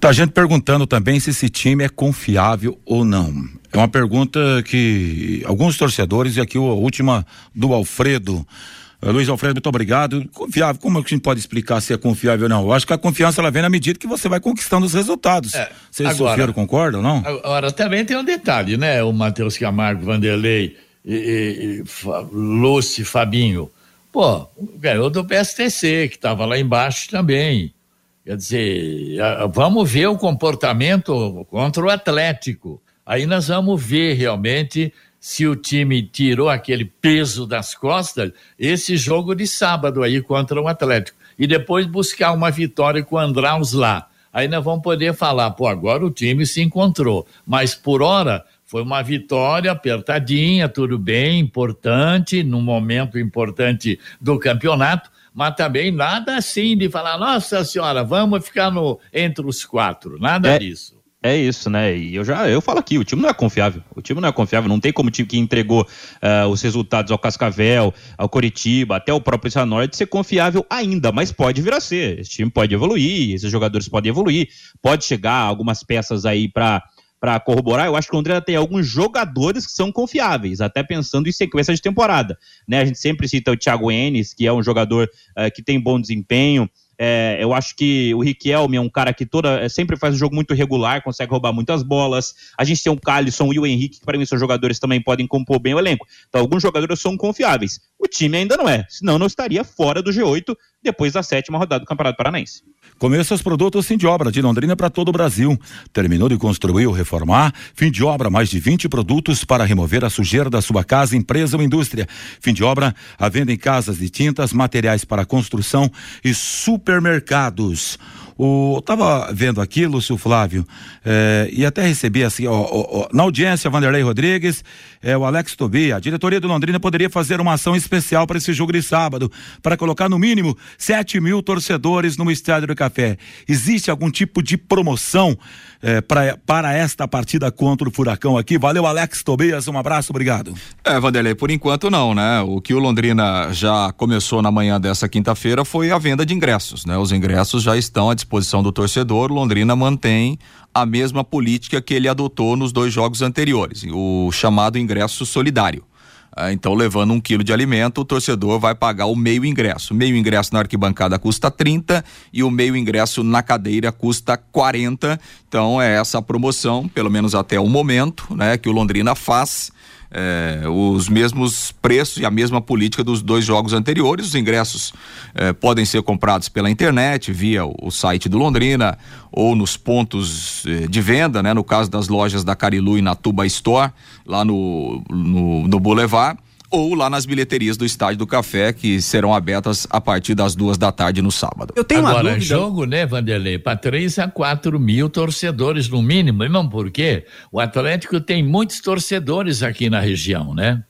Tá gente perguntando também se esse time é confiável ou não. É uma pergunta que alguns torcedores, e aqui a última do Alfredo. Uh, Luiz Alfredo, muito obrigado. Confiável, como a gente pode explicar se é confiável ou não? Eu acho que a confiança ela vem na medida que você vai conquistando os resultados. É, Vocês agora, concordam, não? Agora, também tem um detalhe, né? O Matheus Camargo, Vanderlei, e, e, e Lúcio Fabinho. Pô, ganhou do PSTC, que estava lá embaixo também. Quer dizer, vamos ver o comportamento contra o Atlético. Aí nós vamos ver realmente se o time tirou aquele peso das costas, esse jogo de sábado aí contra o Atlético. E depois buscar uma vitória com o Andraus lá. Aí nós vamos poder falar, pô, agora o time se encontrou. Mas por hora, foi uma vitória apertadinha, tudo bem, importante, num momento importante do campeonato, mas também nada assim de falar, nossa senhora, vamos ficar no, entre os quatro, nada é, disso. É isso, né? E eu já eu falo aqui, o time não é confiável. O time não é confiável. Não tem como o time que entregou uh, os resultados ao Cascavel, ao Coritiba, até o próprio Cianorte ser confiável ainda, mas pode vir a ser. Esse time pode evoluir, esses jogadores podem evoluir, pode chegar algumas peças aí para para corroborar, eu acho que o Londrina tem alguns jogadores que são confiáveis, até pensando em sequência de temporada. Né? A gente sempre cita o Thiago Enes, que é um jogador uh, que tem bom desempenho. É, eu acho que o Riquelme é um cara que toda, é, sempre faz um jogo muito regular, consegue roubar muitas bolas. A gente tem o Calisson e o Henrique, que para mim são jogadores também podem compor bem o elenco. Então, alguns jogadores são confiáveis. O time ainda não é, senão não estaria fora do G8 depois da sétima rodada do Campeonato Paranaense. Começa os produtos fim de obra de Londrina para todo o Brasil. Terminou de construir ou reformar? Fim de obra, mais de 20 produtos para remover a sujeira da sua casa, empresa ou indústria. Fim de obra, a venda em casas de tintas, materiais para construção e supermercados. O, eu tava vendo aqui, Lúcio Flávio, é, e até recebi assim, ó, ó, na audiência, Vanderlei Rodrigues, é, o Alex Tobia, a diretoria do Londrina poderia fazer uma ação especial para esse jogo de sábado, para colocar no mínimo 7 mil torcedores no Estádio do Café. Existe algum tipo de promoção é, pra, para esta partida contra o Furacão aqui? Valeu, Alex Tobias, um abraço, obrigado. É, Vanderlei, por enquanto não, né? O que o Londrina já começou na manhã dessa quinta-feira foi a venda de ingressos, né? Os ingressos já estão à disposição do torcedor, Londrina mantém a mesma política que ele adotou nos dois jogos anteriores, o chamado ingresso solidário. Ah, então, levando um quilo de alimento, o torcedor vai pagar o meio ingresso. Meio ingresso na arquibancada custa 30 e o meio ingresso na cadeira custa 40. Então, é essa a promoção, pelo menos até o momento, né, que o Londrina faz é, os mesmos preços e a mesma política dos dois jogos anteriores. Os ingressos é, podem ser comprados pela internet, via o, o, site do Londrina ou nos pontos é, de venda, né? No caso das lojas da Carilu e na Tuba Store, lá no, no, no Boulevard ou lá nas bilheterias do Estádio do Café, que serão abertas a partir das duas da tarde no sábado. Eu tenho Agora, uma dúvida. jogo, né, Vanderlei? Para três a quatro mil torcedores no mínimo. Irmão, por quê? O Atlético tem muitos torcedores aqui na região, né?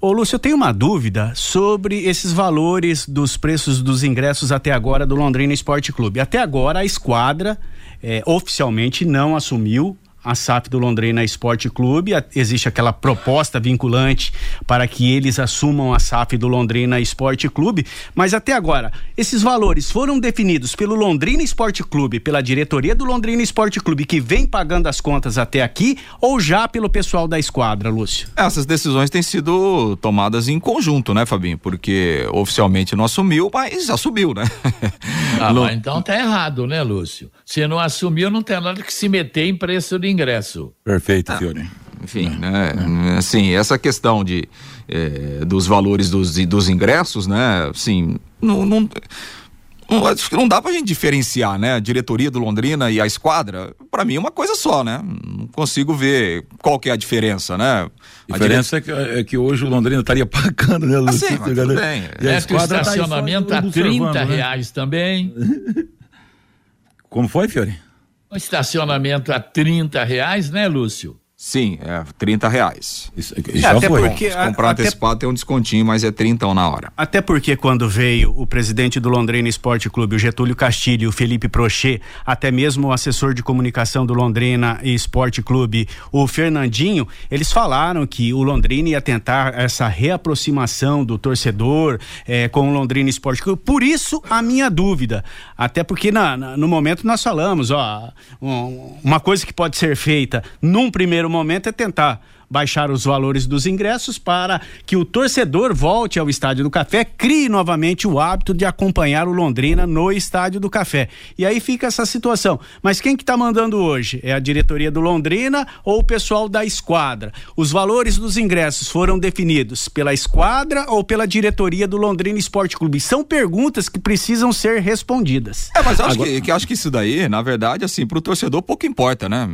Ô Lúcio, eu tenho uma dúvida sobre esses valores dos preços dos ingressos até agora do Londrina Esporte Clube. Até agora a esquadra eh, oficialmente não assumiu a SAF do Londrina Esporte Clube. Existe aquela proposta vinculante para que eles assumam a SAF do Londrina Esporte Clube. Mas até agora, esses valores foram definidos pelo Londrina Esporte Clube, pela diretoria do Londrina Esporte Clube, que vem pagando as contas até aqui, ou já pelo pessoal da esquadra, Lúcio? Essas decisões têm sido tomadas em conjunto, né, Fabinho? Porque oficialmente não assumiu, mas assumiu, né? Ah, <laughs> Lu- mas então tá errado, né, Lúcio? Se não assumiu, não tem nada que se meter em preço de ingresso. Perfeito, Fiore. Enfim, né? Assim, essa questão de eh, dos valores dos, dos ingressos, né? Assim, não, não, não, acho que não dá pra gente diferenciar, né? A diretoria do Londrina e a esquadra, pra mim é uma coisa só, né? Não consigo ver qual que é a diferença, né? A diferença é que, é que hoje o Londrina estaria <laughs> pagando, né, Lúcio? sim, mas tudo bem. E a É que o esquadra tá estacionamento a observando, 30 né? reais também. <laughs> Como foi, Fiore? O estacionamento a 30 reais, né, Lúcio? Sim, é 30 reais. Isso, já até foi. porque- Se comprar até- antecipado tem um descontinho, mas é 30 na hora. Até porque quando veio o presidente do Londrina Esporte Clube, o Getúlio Castilho e o Felipe Prochet, até mesmo o assessor de comunicação do Londrina Esporte Clube, o Fernandinho, eles falaram que o Londrina ia tentar essa reaproximação do torcedor eh, com o Londrina Esporte Clube. Por isso a minha dúvida. Até porque na- na- no momento nós falamos, ó, um- uma coisa que pode ser feita num primeiro momento é tentar baixar os valores dos ingressos para que o torcedor volte ao Estádio do Café, crie novamente o hábito de acompanhar o Londrina no Estádio do Café. E aí fica essa situação. Mas quem que tá mandando hoje? É a diretoria do Londrina ou o pessoal da esquadra? Os valores dos ingressos foram definidos pela esquadra ou pela diretoria do Londrina Esporte Clube? São perguntas que precisam ser respondidas. É, mas eu acho, que, que acho que isso daí, na verdade, assim, pro torcedor pouco importa, né?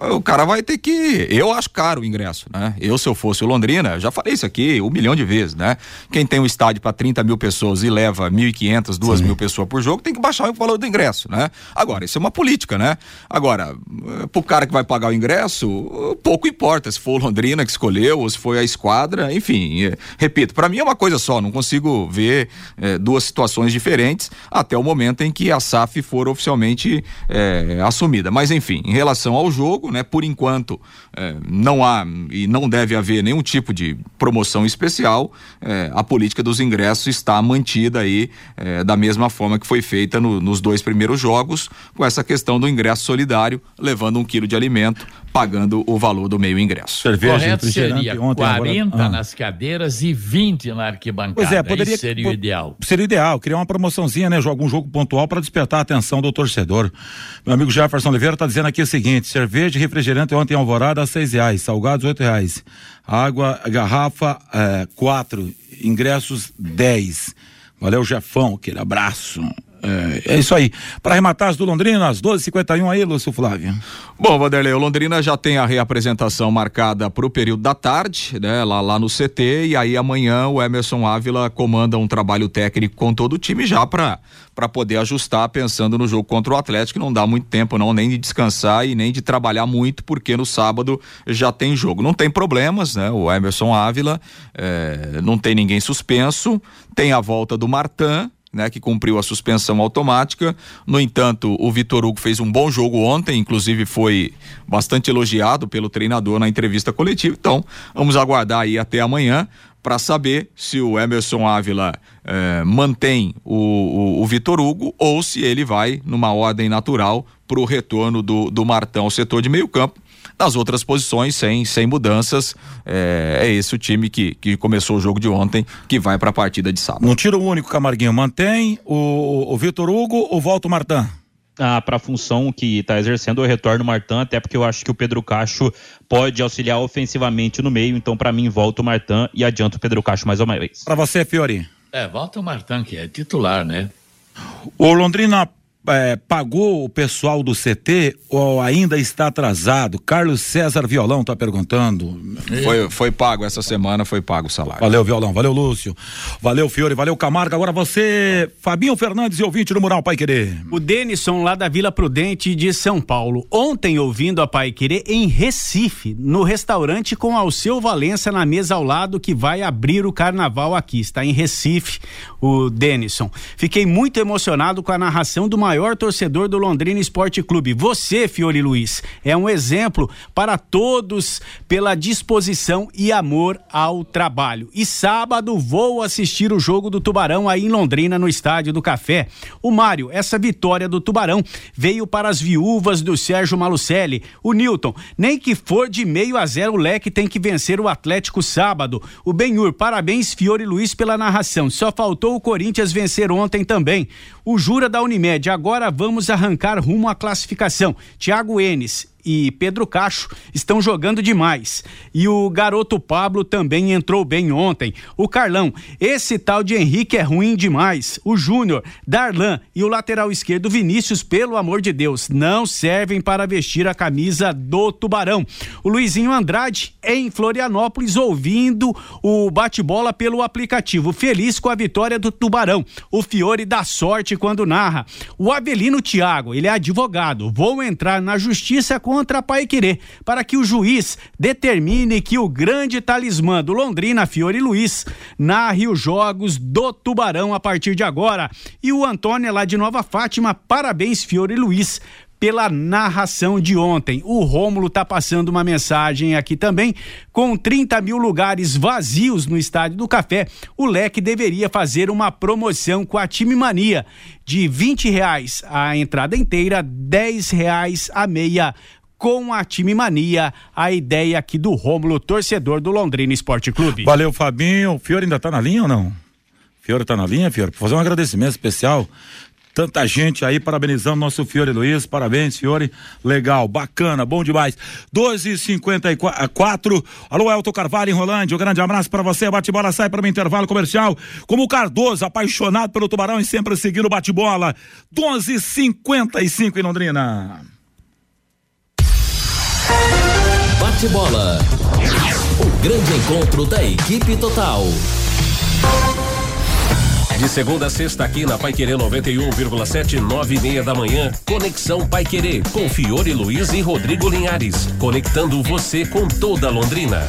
É, o cara vai ter que. Eu acho caro o ingresso, né? Eu, se eu fosse o Londrina, já falei isso aqui um milhão de vezes, né? Quem tem um estádio para 30 mil pessoas e leva 1.500, 2 mil pessoas por jogo, tem que baixar o valor do ingresso, né? Agora, isso é uma política, né? Agora, eh, pro cara que vai pagar o ingresso, eh, pouco importa se for o Londrina que escolheu ou se foi a esquadra, enfim, eh, repito, para mim é uma coisa só, não consigo ver eh, duas situações diferentes até o momento em que a SAF for oficialmente eh, assumida. Mas enfim, em relação ao jogo, né, por enquanto não há e não deve haver nenhum tipo de promoção especial, eh, a política dos ingressos está mantida aí eh, da mesma forma que foi feita no- nos dois primeiros jogos, com essa questão do ingresso solidário, levando um quilo de alimento, pagando o valor do meio ingresso. Correto seria ontem, agora- 40 Ah. nas cadeiras e 20 na arquibancada. Pois é, poderia Isso seria o ideal. Seria ideal, criar uma promoçãozinha, né? Algum jogo pontual para despertar a atenção do torcedor. Meu amigo Jefferson Oliveira está dizendo aqui o seguinte: cerveja e refrigerante ontem em Alvorada a seis reais, salgados oito reais, água garrafa é, quatro, ingressos dez. Valeu, Jefão, aquele abraço. É, é isso aí. Para arrematar as do Londrina, às 12h51 aí, Lúcio Flávio. Bom, Vanderlei, o Londrina já tem a reapresentação marcada para o período da tarde, né? Lá, lá no CT, e aí amanhã o Emerson Ávila comanda um trabalho técnico com todo o time já para para poder ajustar, pensando no jogo contra o Atlético, não dá muito tempo não, nem de descansar e nem de trabalhar muito, porque no sábado já tem jogo. Não tem problemas, né? O Emerson Ávila, eh, não tem ninguém suspenso, tem a volta do Martan, né, que cumpriu a suspensão automática. No entanto, o Vitor Hugo fez um bom jogo ontem, inclusive foi bastante elogiado pelo treinador na entrevista coletiva. Então, vamos aguardar aí até amanhã para saber se o Emerson Ávila eh, mantém o, o, o Vitor Hugo ou se ele vai numa ordem natural para o retorno do, do Martão ao setor de meio campo. Nas outras posições, sem, sem mudanças, é, é esse o time que, que começou o jogo de ontem, que vai para a partida de sábado. Não tira o único, Camarguinho. Mantém o, o Vitor Hugo ou volta o Martã? ah, para a função que está exercendo o retorno Martan, até porque eu acho que o Pedro Cacho pode auxiliar ofensivamente no meio, então para mim volta o Martan e adianta o Pedro Cacho mais uma vez. Para você, Fiori. É, volta o Martã, que é titular, né? O Londrina é, pagou o pessoal do CT ou ainda está atrasado? Carlos César Violão está perguntando. Foi, foi pago essa semana, foi pago o salário. Valeu, Violão. Valeu, Lúcio. Valeu, Fiore. Valeu, Camargo. Agora você, Fabinho Fernandes e ouvinte do Mural Pai Querer. O Denison, lá da Vila Prudente de São Paulo. Ontem, ouvindo a Pai Querer em Recife, no restaurante com Alceu Valença na mesa ao lado, que vai abrir o carnaval aqui. Está em Recife, o Denison. Fiquei muito emocionado com a narração do maior torcedor do Londrina Esporte Clube. Você, Fiore Luiz, é um exemplo para todos pela disposição e amor ao trabalho. E sábado vou assistir o jogo do Tubarão aí em Londrina, no Estádio do Café. O Mário, essa vitória do Tubarão veio para as viúvas do Sérgio Malucelli. O Newton, nem que for de meio a zero, o Leque tem que vencer o Atlético sábado. O Benhur, parabéns, Fiore Luiz, pela narração. Só faltou o Corinthians vencer ontem também. O Jura da Unimed, agora vamos arrancar rumo à classificação. Thiago Enes e Pedro Cacho estão jogando demais. E o garoto Pablo também entrou bem ontem. O Carlão, esse tal de Henrique é ruim demais. O Júnior, Darlan e o lateral esquerdo Vinícius, pelo amor de Deus, não servem para vestir a camisa do Tubarão. O Luizinho Andrade em Florianópolis ouvindo o bate-bola pelo aplicativo, feliz com a vitória do Tubarão. O Fiore dá sorte quando narra. O Avelino Thiago, ele é advogado. Vou entrar na justiça contra a Paiquerê para que o juiz determine que o grande talismã do Londrina, Fiore Luiz, narre os jogos do Tubarão a partir de agora. E o Antônio é lá de Nova Fátima, parabéns, Fiore Luiz pela narração de ontem. O Rômulo tá passando uma mensagem aqui também. Com 30 mil lugares vazios no Estádio do Café, o Leque deveria fazer uma promoção com a Time Mania de 20 reais a entrada inteira, 10 reais a meia com a Time Mania, a ideia aqui do Rômulo, torcedor do Londrina Esporte Clube. Valeu, Fabinho. O Fiore ainda tá na linha ou não? Fiore tá na linha, Fiore? Pra fazer um agradecimento especial tanta gente aí parabenizando nosso Fiore Luiz, parabéns Fiore, legal, bacana, bom demais. 12:54. Alô Elton Carvalho em Rolândia, um grande abraço para você. Bate-bola sai para o intervalo comercial. Como o Cardoso, apaixonado pelo Tubarão e sempre seguindo o bate-bola. 12:55 em Londrina. Bate-bola. O grande encontro da equipe total. De segunda a sexta aqui na Pai Querer 91,7, nove e meia da manhã. Conexão Pai Querer com Fiore Luiz e Rodrigo Linhares. Conectando você com toda Londrina.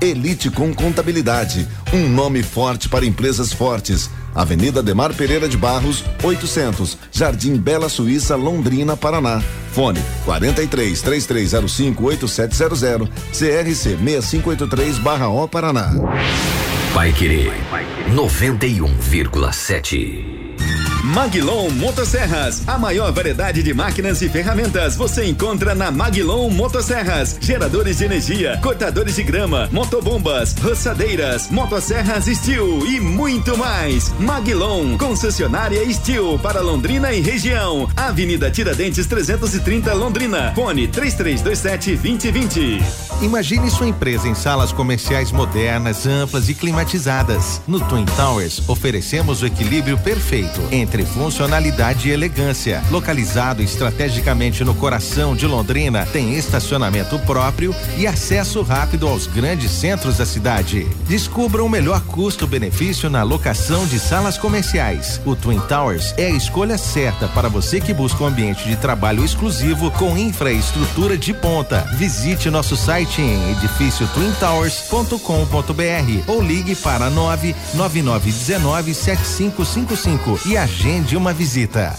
Elite com Contabilidade, um nome forte para empresas fortes. Avenida Demar Pereira de Barros, 800, Jardim Bela Suíça, Londrina, Paraná. Fone 43 3305 8700, CRC 6583/O Paraná. Vai querer 91,7. Maglon Motosserras, a maior variedade de máquinas e ferramentas você encontra na Maglon Motosserras. Geradores de energia, cortadores de grama, motobombas, roçadeiras, motosserras Steel e muito mais. Maglon, concessionária Steel para Londrina e região. Avenida Tiradentes 330 Londrina. Fone 3327 2020. Imagine sua empresa em salas comerciais modernas, amplas e climatizadas. No Twin Towers, oferecemos o equilíbrio perfeito entre funcionalidade e elegância. Localizado estrategicamente no coração de Londrina, tem estacionamento próprio e acesso rápido aos grandes centros da cidade. Descubra o melhor custo-benefício na locação de salas comerciais. O Twin Towers é a escolha certa para você que busca um ambiente de trabalho exclusivo com infraestrutura de ponta. Visite nosso site em edifício twintowers.com.br ou ligue para 99919 7555 e agende uma visita.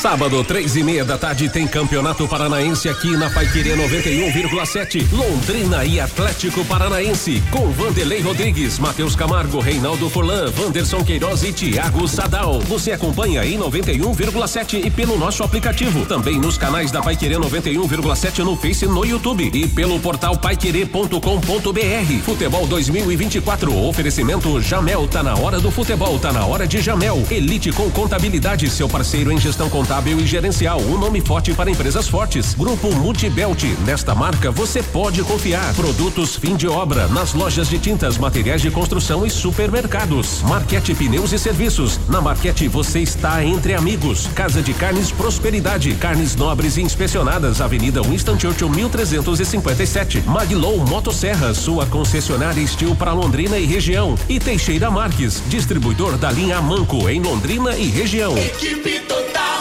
Sábado, três e meia da tarde, tem Campeonato Paranaense aqui na Paiquerê 91,7. Londrina e Atlético Paranaense. Com Vanderlei Rodrigues, Matheus Camargo, Reinaldo Forlan, Wanderson Queiroz e Thiago Sadal. Você acompanha em 91,7 e pelo nosso aplicativo. Também nos canais da Paiquerê 91,7 no Face e no YouTube. E pelo portal paiquerê.com.br. Futebol 2024. Oferecimento Jamel. Tá na hora do futebol, tá na hora de Jamel. Elite com contabilidade, seu parceiro em gestão contábil e gerencial. Um nome forte para empresas fortes. Grupo Multibelt. Nesta marca você pode confiar. Produtos fim de obra nas lojas de tintas, materiais de construção e supermercados. Marquete Pneus e Serviços. Na Marquete você está entre amigos. Casa de Carnes Prosperidade. Carnes nobres e inspecionadas. Avenida Winston Churchill 1357. Maglow Motosserra, sua concessionária Estil para Londrina e região. E Teixeira Marques, distribuidor da linha Manco em Londrina e região. Equipe total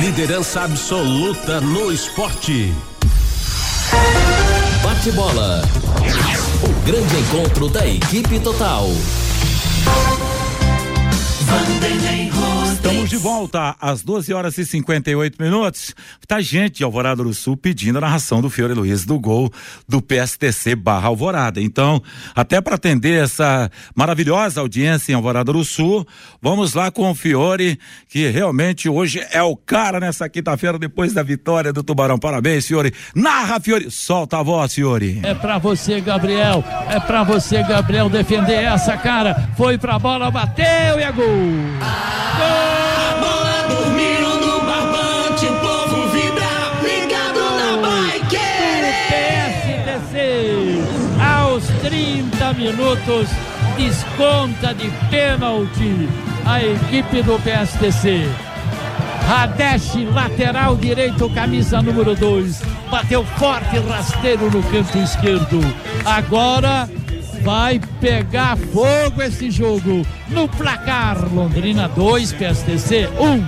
Liderança absoluta no esporte. Bate bola. O grande encontro da equipe total. Estamos de volta às 12 horas e 58 minutos. Tá gente de Alvorada do Sul pedindo a narração do Fiore Luiz do gol do PSTC barra Alvorada. Então, até para atender essa maravilhosa audiência em Alvorada do Sul, vamos lá com o Fiore, que realmente hoje é o cara nessa quinta-feira depois da vitória do Tubarão. Parabéns, Fiore. Narra, Fiore. Solta a voz, Fiore. É pra você, Gabriel. É pra você, Gabriel, defender essa cara. Foi pra bola, bateu e é gol. A bola dormiu no barbante, o povo vibra, ligado na querer. PSTC, aos 30 minutos, desconta de pênalti a equipe do PSTC. Radesh, lateral direito, camisa número 2. Bateu forte rasteiro no canto esquerdo. Agora vai pegar fogo esse jogo. No placar, Londrina 2, PSTC 1. Um.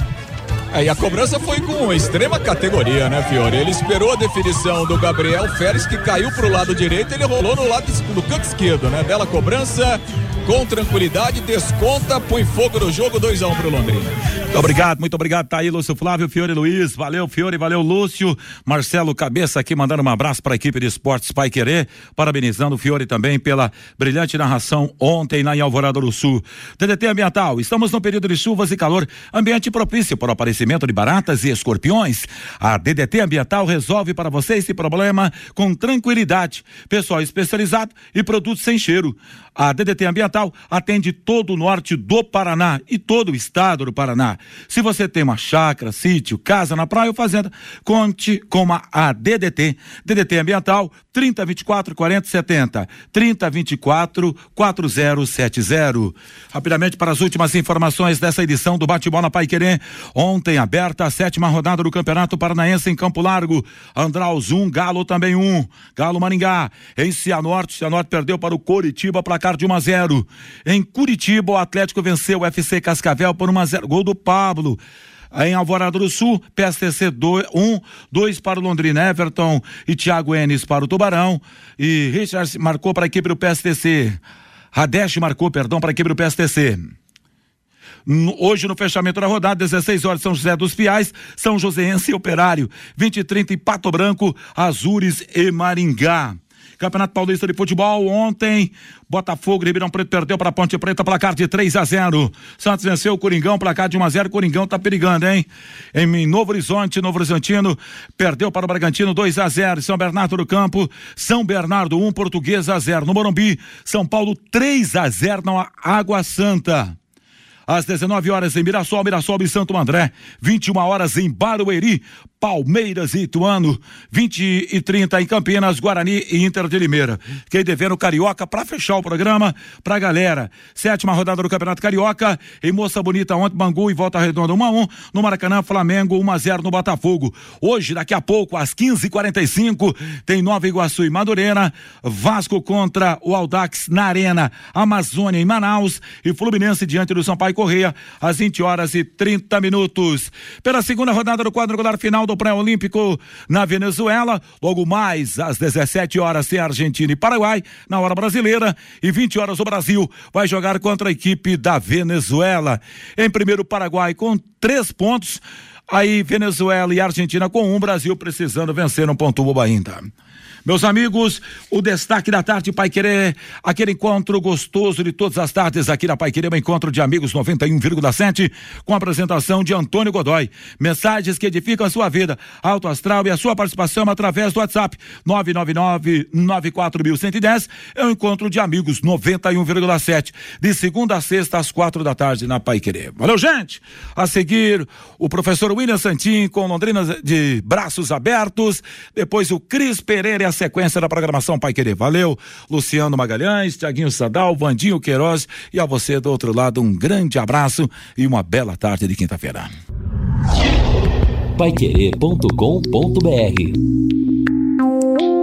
É, e a cobrança foi com extrema categoria, né, Fiore? Ele esperou a definição do Gabriel Férez, que caiu pro lado direito, ele rolou no lado no canto esquerdo, né? Bela cobrança, com tranquilidade, desconta, põe fogo no jogo, 2x1 pro Londrina. Muito obrigado, muito obrigado, tá aí, Lúcio Flávio, Fiore Luiz, valeu, Fiore, valeu, Lúcio, Marcelo Cabeça aqui mandando um abraço para a equipe de esportes Pai Querer, parabenizando o Fiore também pela brilhante narração ontem lá em Alvorada do Sul. DDT Ambiental, estamos no período de chuvas e calor, ambiente propício para o aparecimento de baratas e escorpiões. A DDT Ambiental resolve para você esse problema com tranquilidade. Pessoal especializado e produtos sem cheiro. A DDT Ambiental atende todo o norte do Paraná e todo o estado do Paraná. Se você tem uma chácara, sítio, casa na praia ou fazenda, conte com a, DDT. DDT Ambiental 3024 4070 3024 4070. Rapidamente para as últimas informações dessa edição do Bate-Bola Pai Querer. Ontem aberta a sétima rodada do Campeonato Paranaense em Campo Largo. Andraus 1, um, Galo também 1. Um. Galo Maringá. Em Cianorte, Cianorte perdeu para o Coritiba, placar de 1 a 0. Em Curitiba, o Atlético venceu o FC Cascavel por 1 a 0. Gol do Pablo. Em Alvorada do Sul, PSTC 1, um, 2 para o Londrina, Everton e Thiago Enes para o Tubarão. E Richard marcou para a equipe do PSTC. Radesh marcou, perdão, para a equipe do PSTC. Hoje, no fechamento da rodada, 16 horas, São José dos Piais, São Joséense e Operário, 20 e 30 em Pato Branco, Azures e Maringá. Campeonato Paulista de Futebol, ontem, Botafogo, Ribeirão Preto perdeu para Ponte Preta, placar de 3 a 0. Santos venceu o Coringão, placar de 1 a 0. Coringão tá perigando, hein? Em Novo Horizonte, Novo Horizontino, perdeu para o Bragantino 2 a 0. São Bernardo do Campo, São Bernardo 1, Português a 0. No Morumbi, São Paulo 3 a 0 na Água Santa. Às 19 horas em Mirassol, Mirassol e Santo André. 21 horas em Barueri, Palmeiras e Ituano. 20 e 30 em Campinas, Guarani e Inter de Limeira. Fiquei devendo Carioca para fechar o programa pra galera. Sétima rodada do Campeonato Carioca. Em Moça Bonita, ontem, Bangu e Volta Redonda 1 a 1 No Maracanã, Flamengo 1 a 0 no Botafogo. Hoje, daqui a pouco, às 15h45, tem Nova Iguaçu e Madureira. Vasco contra o Aldax na Arena. Amazônia em Manaus e Fluminense diante do Sampaio Correia às 20 horas e 30 minutos. Pela segunda rodada do quadrangular final do pré-olímpico na Venezuela. Logo mais às 17 horas tem Argentina e Paraguai na hora brasileira e 20 horas o Brasil vai jogar contra a equipe da Venezuela. Em primeiro Paraguai com três pontos. Aí Venezuela e Argentina com um, Brasil precisando vencer, não pontuou ainda. Meus amigos, o destaque da tarde Pai Querer, aquele encontro gostoso de todas as tardes aqui na Pai Querer, um encontro de amigos 91,7 com a apresentação de Antônio Godoy. Mensagens que edificam a sua vida, alto astral e a sua participação através do WhatsApp 999-94110 é um encontro de amigos 91,7 de segunda a sexta às quatro da tarde na Pai Querer. Valeu, gente! A seguir, o professor William Santin com Londrina de braços abertos, depois o Cris Pereira e a sequência da programação Pai Querer. Valeu, Luciano Magalhães, Tiaguinho Sadal, Vandinho Queiroz e a você do outro lado um grande abraço e uma bela tarde de quinta-feira. Paiquerê.com.br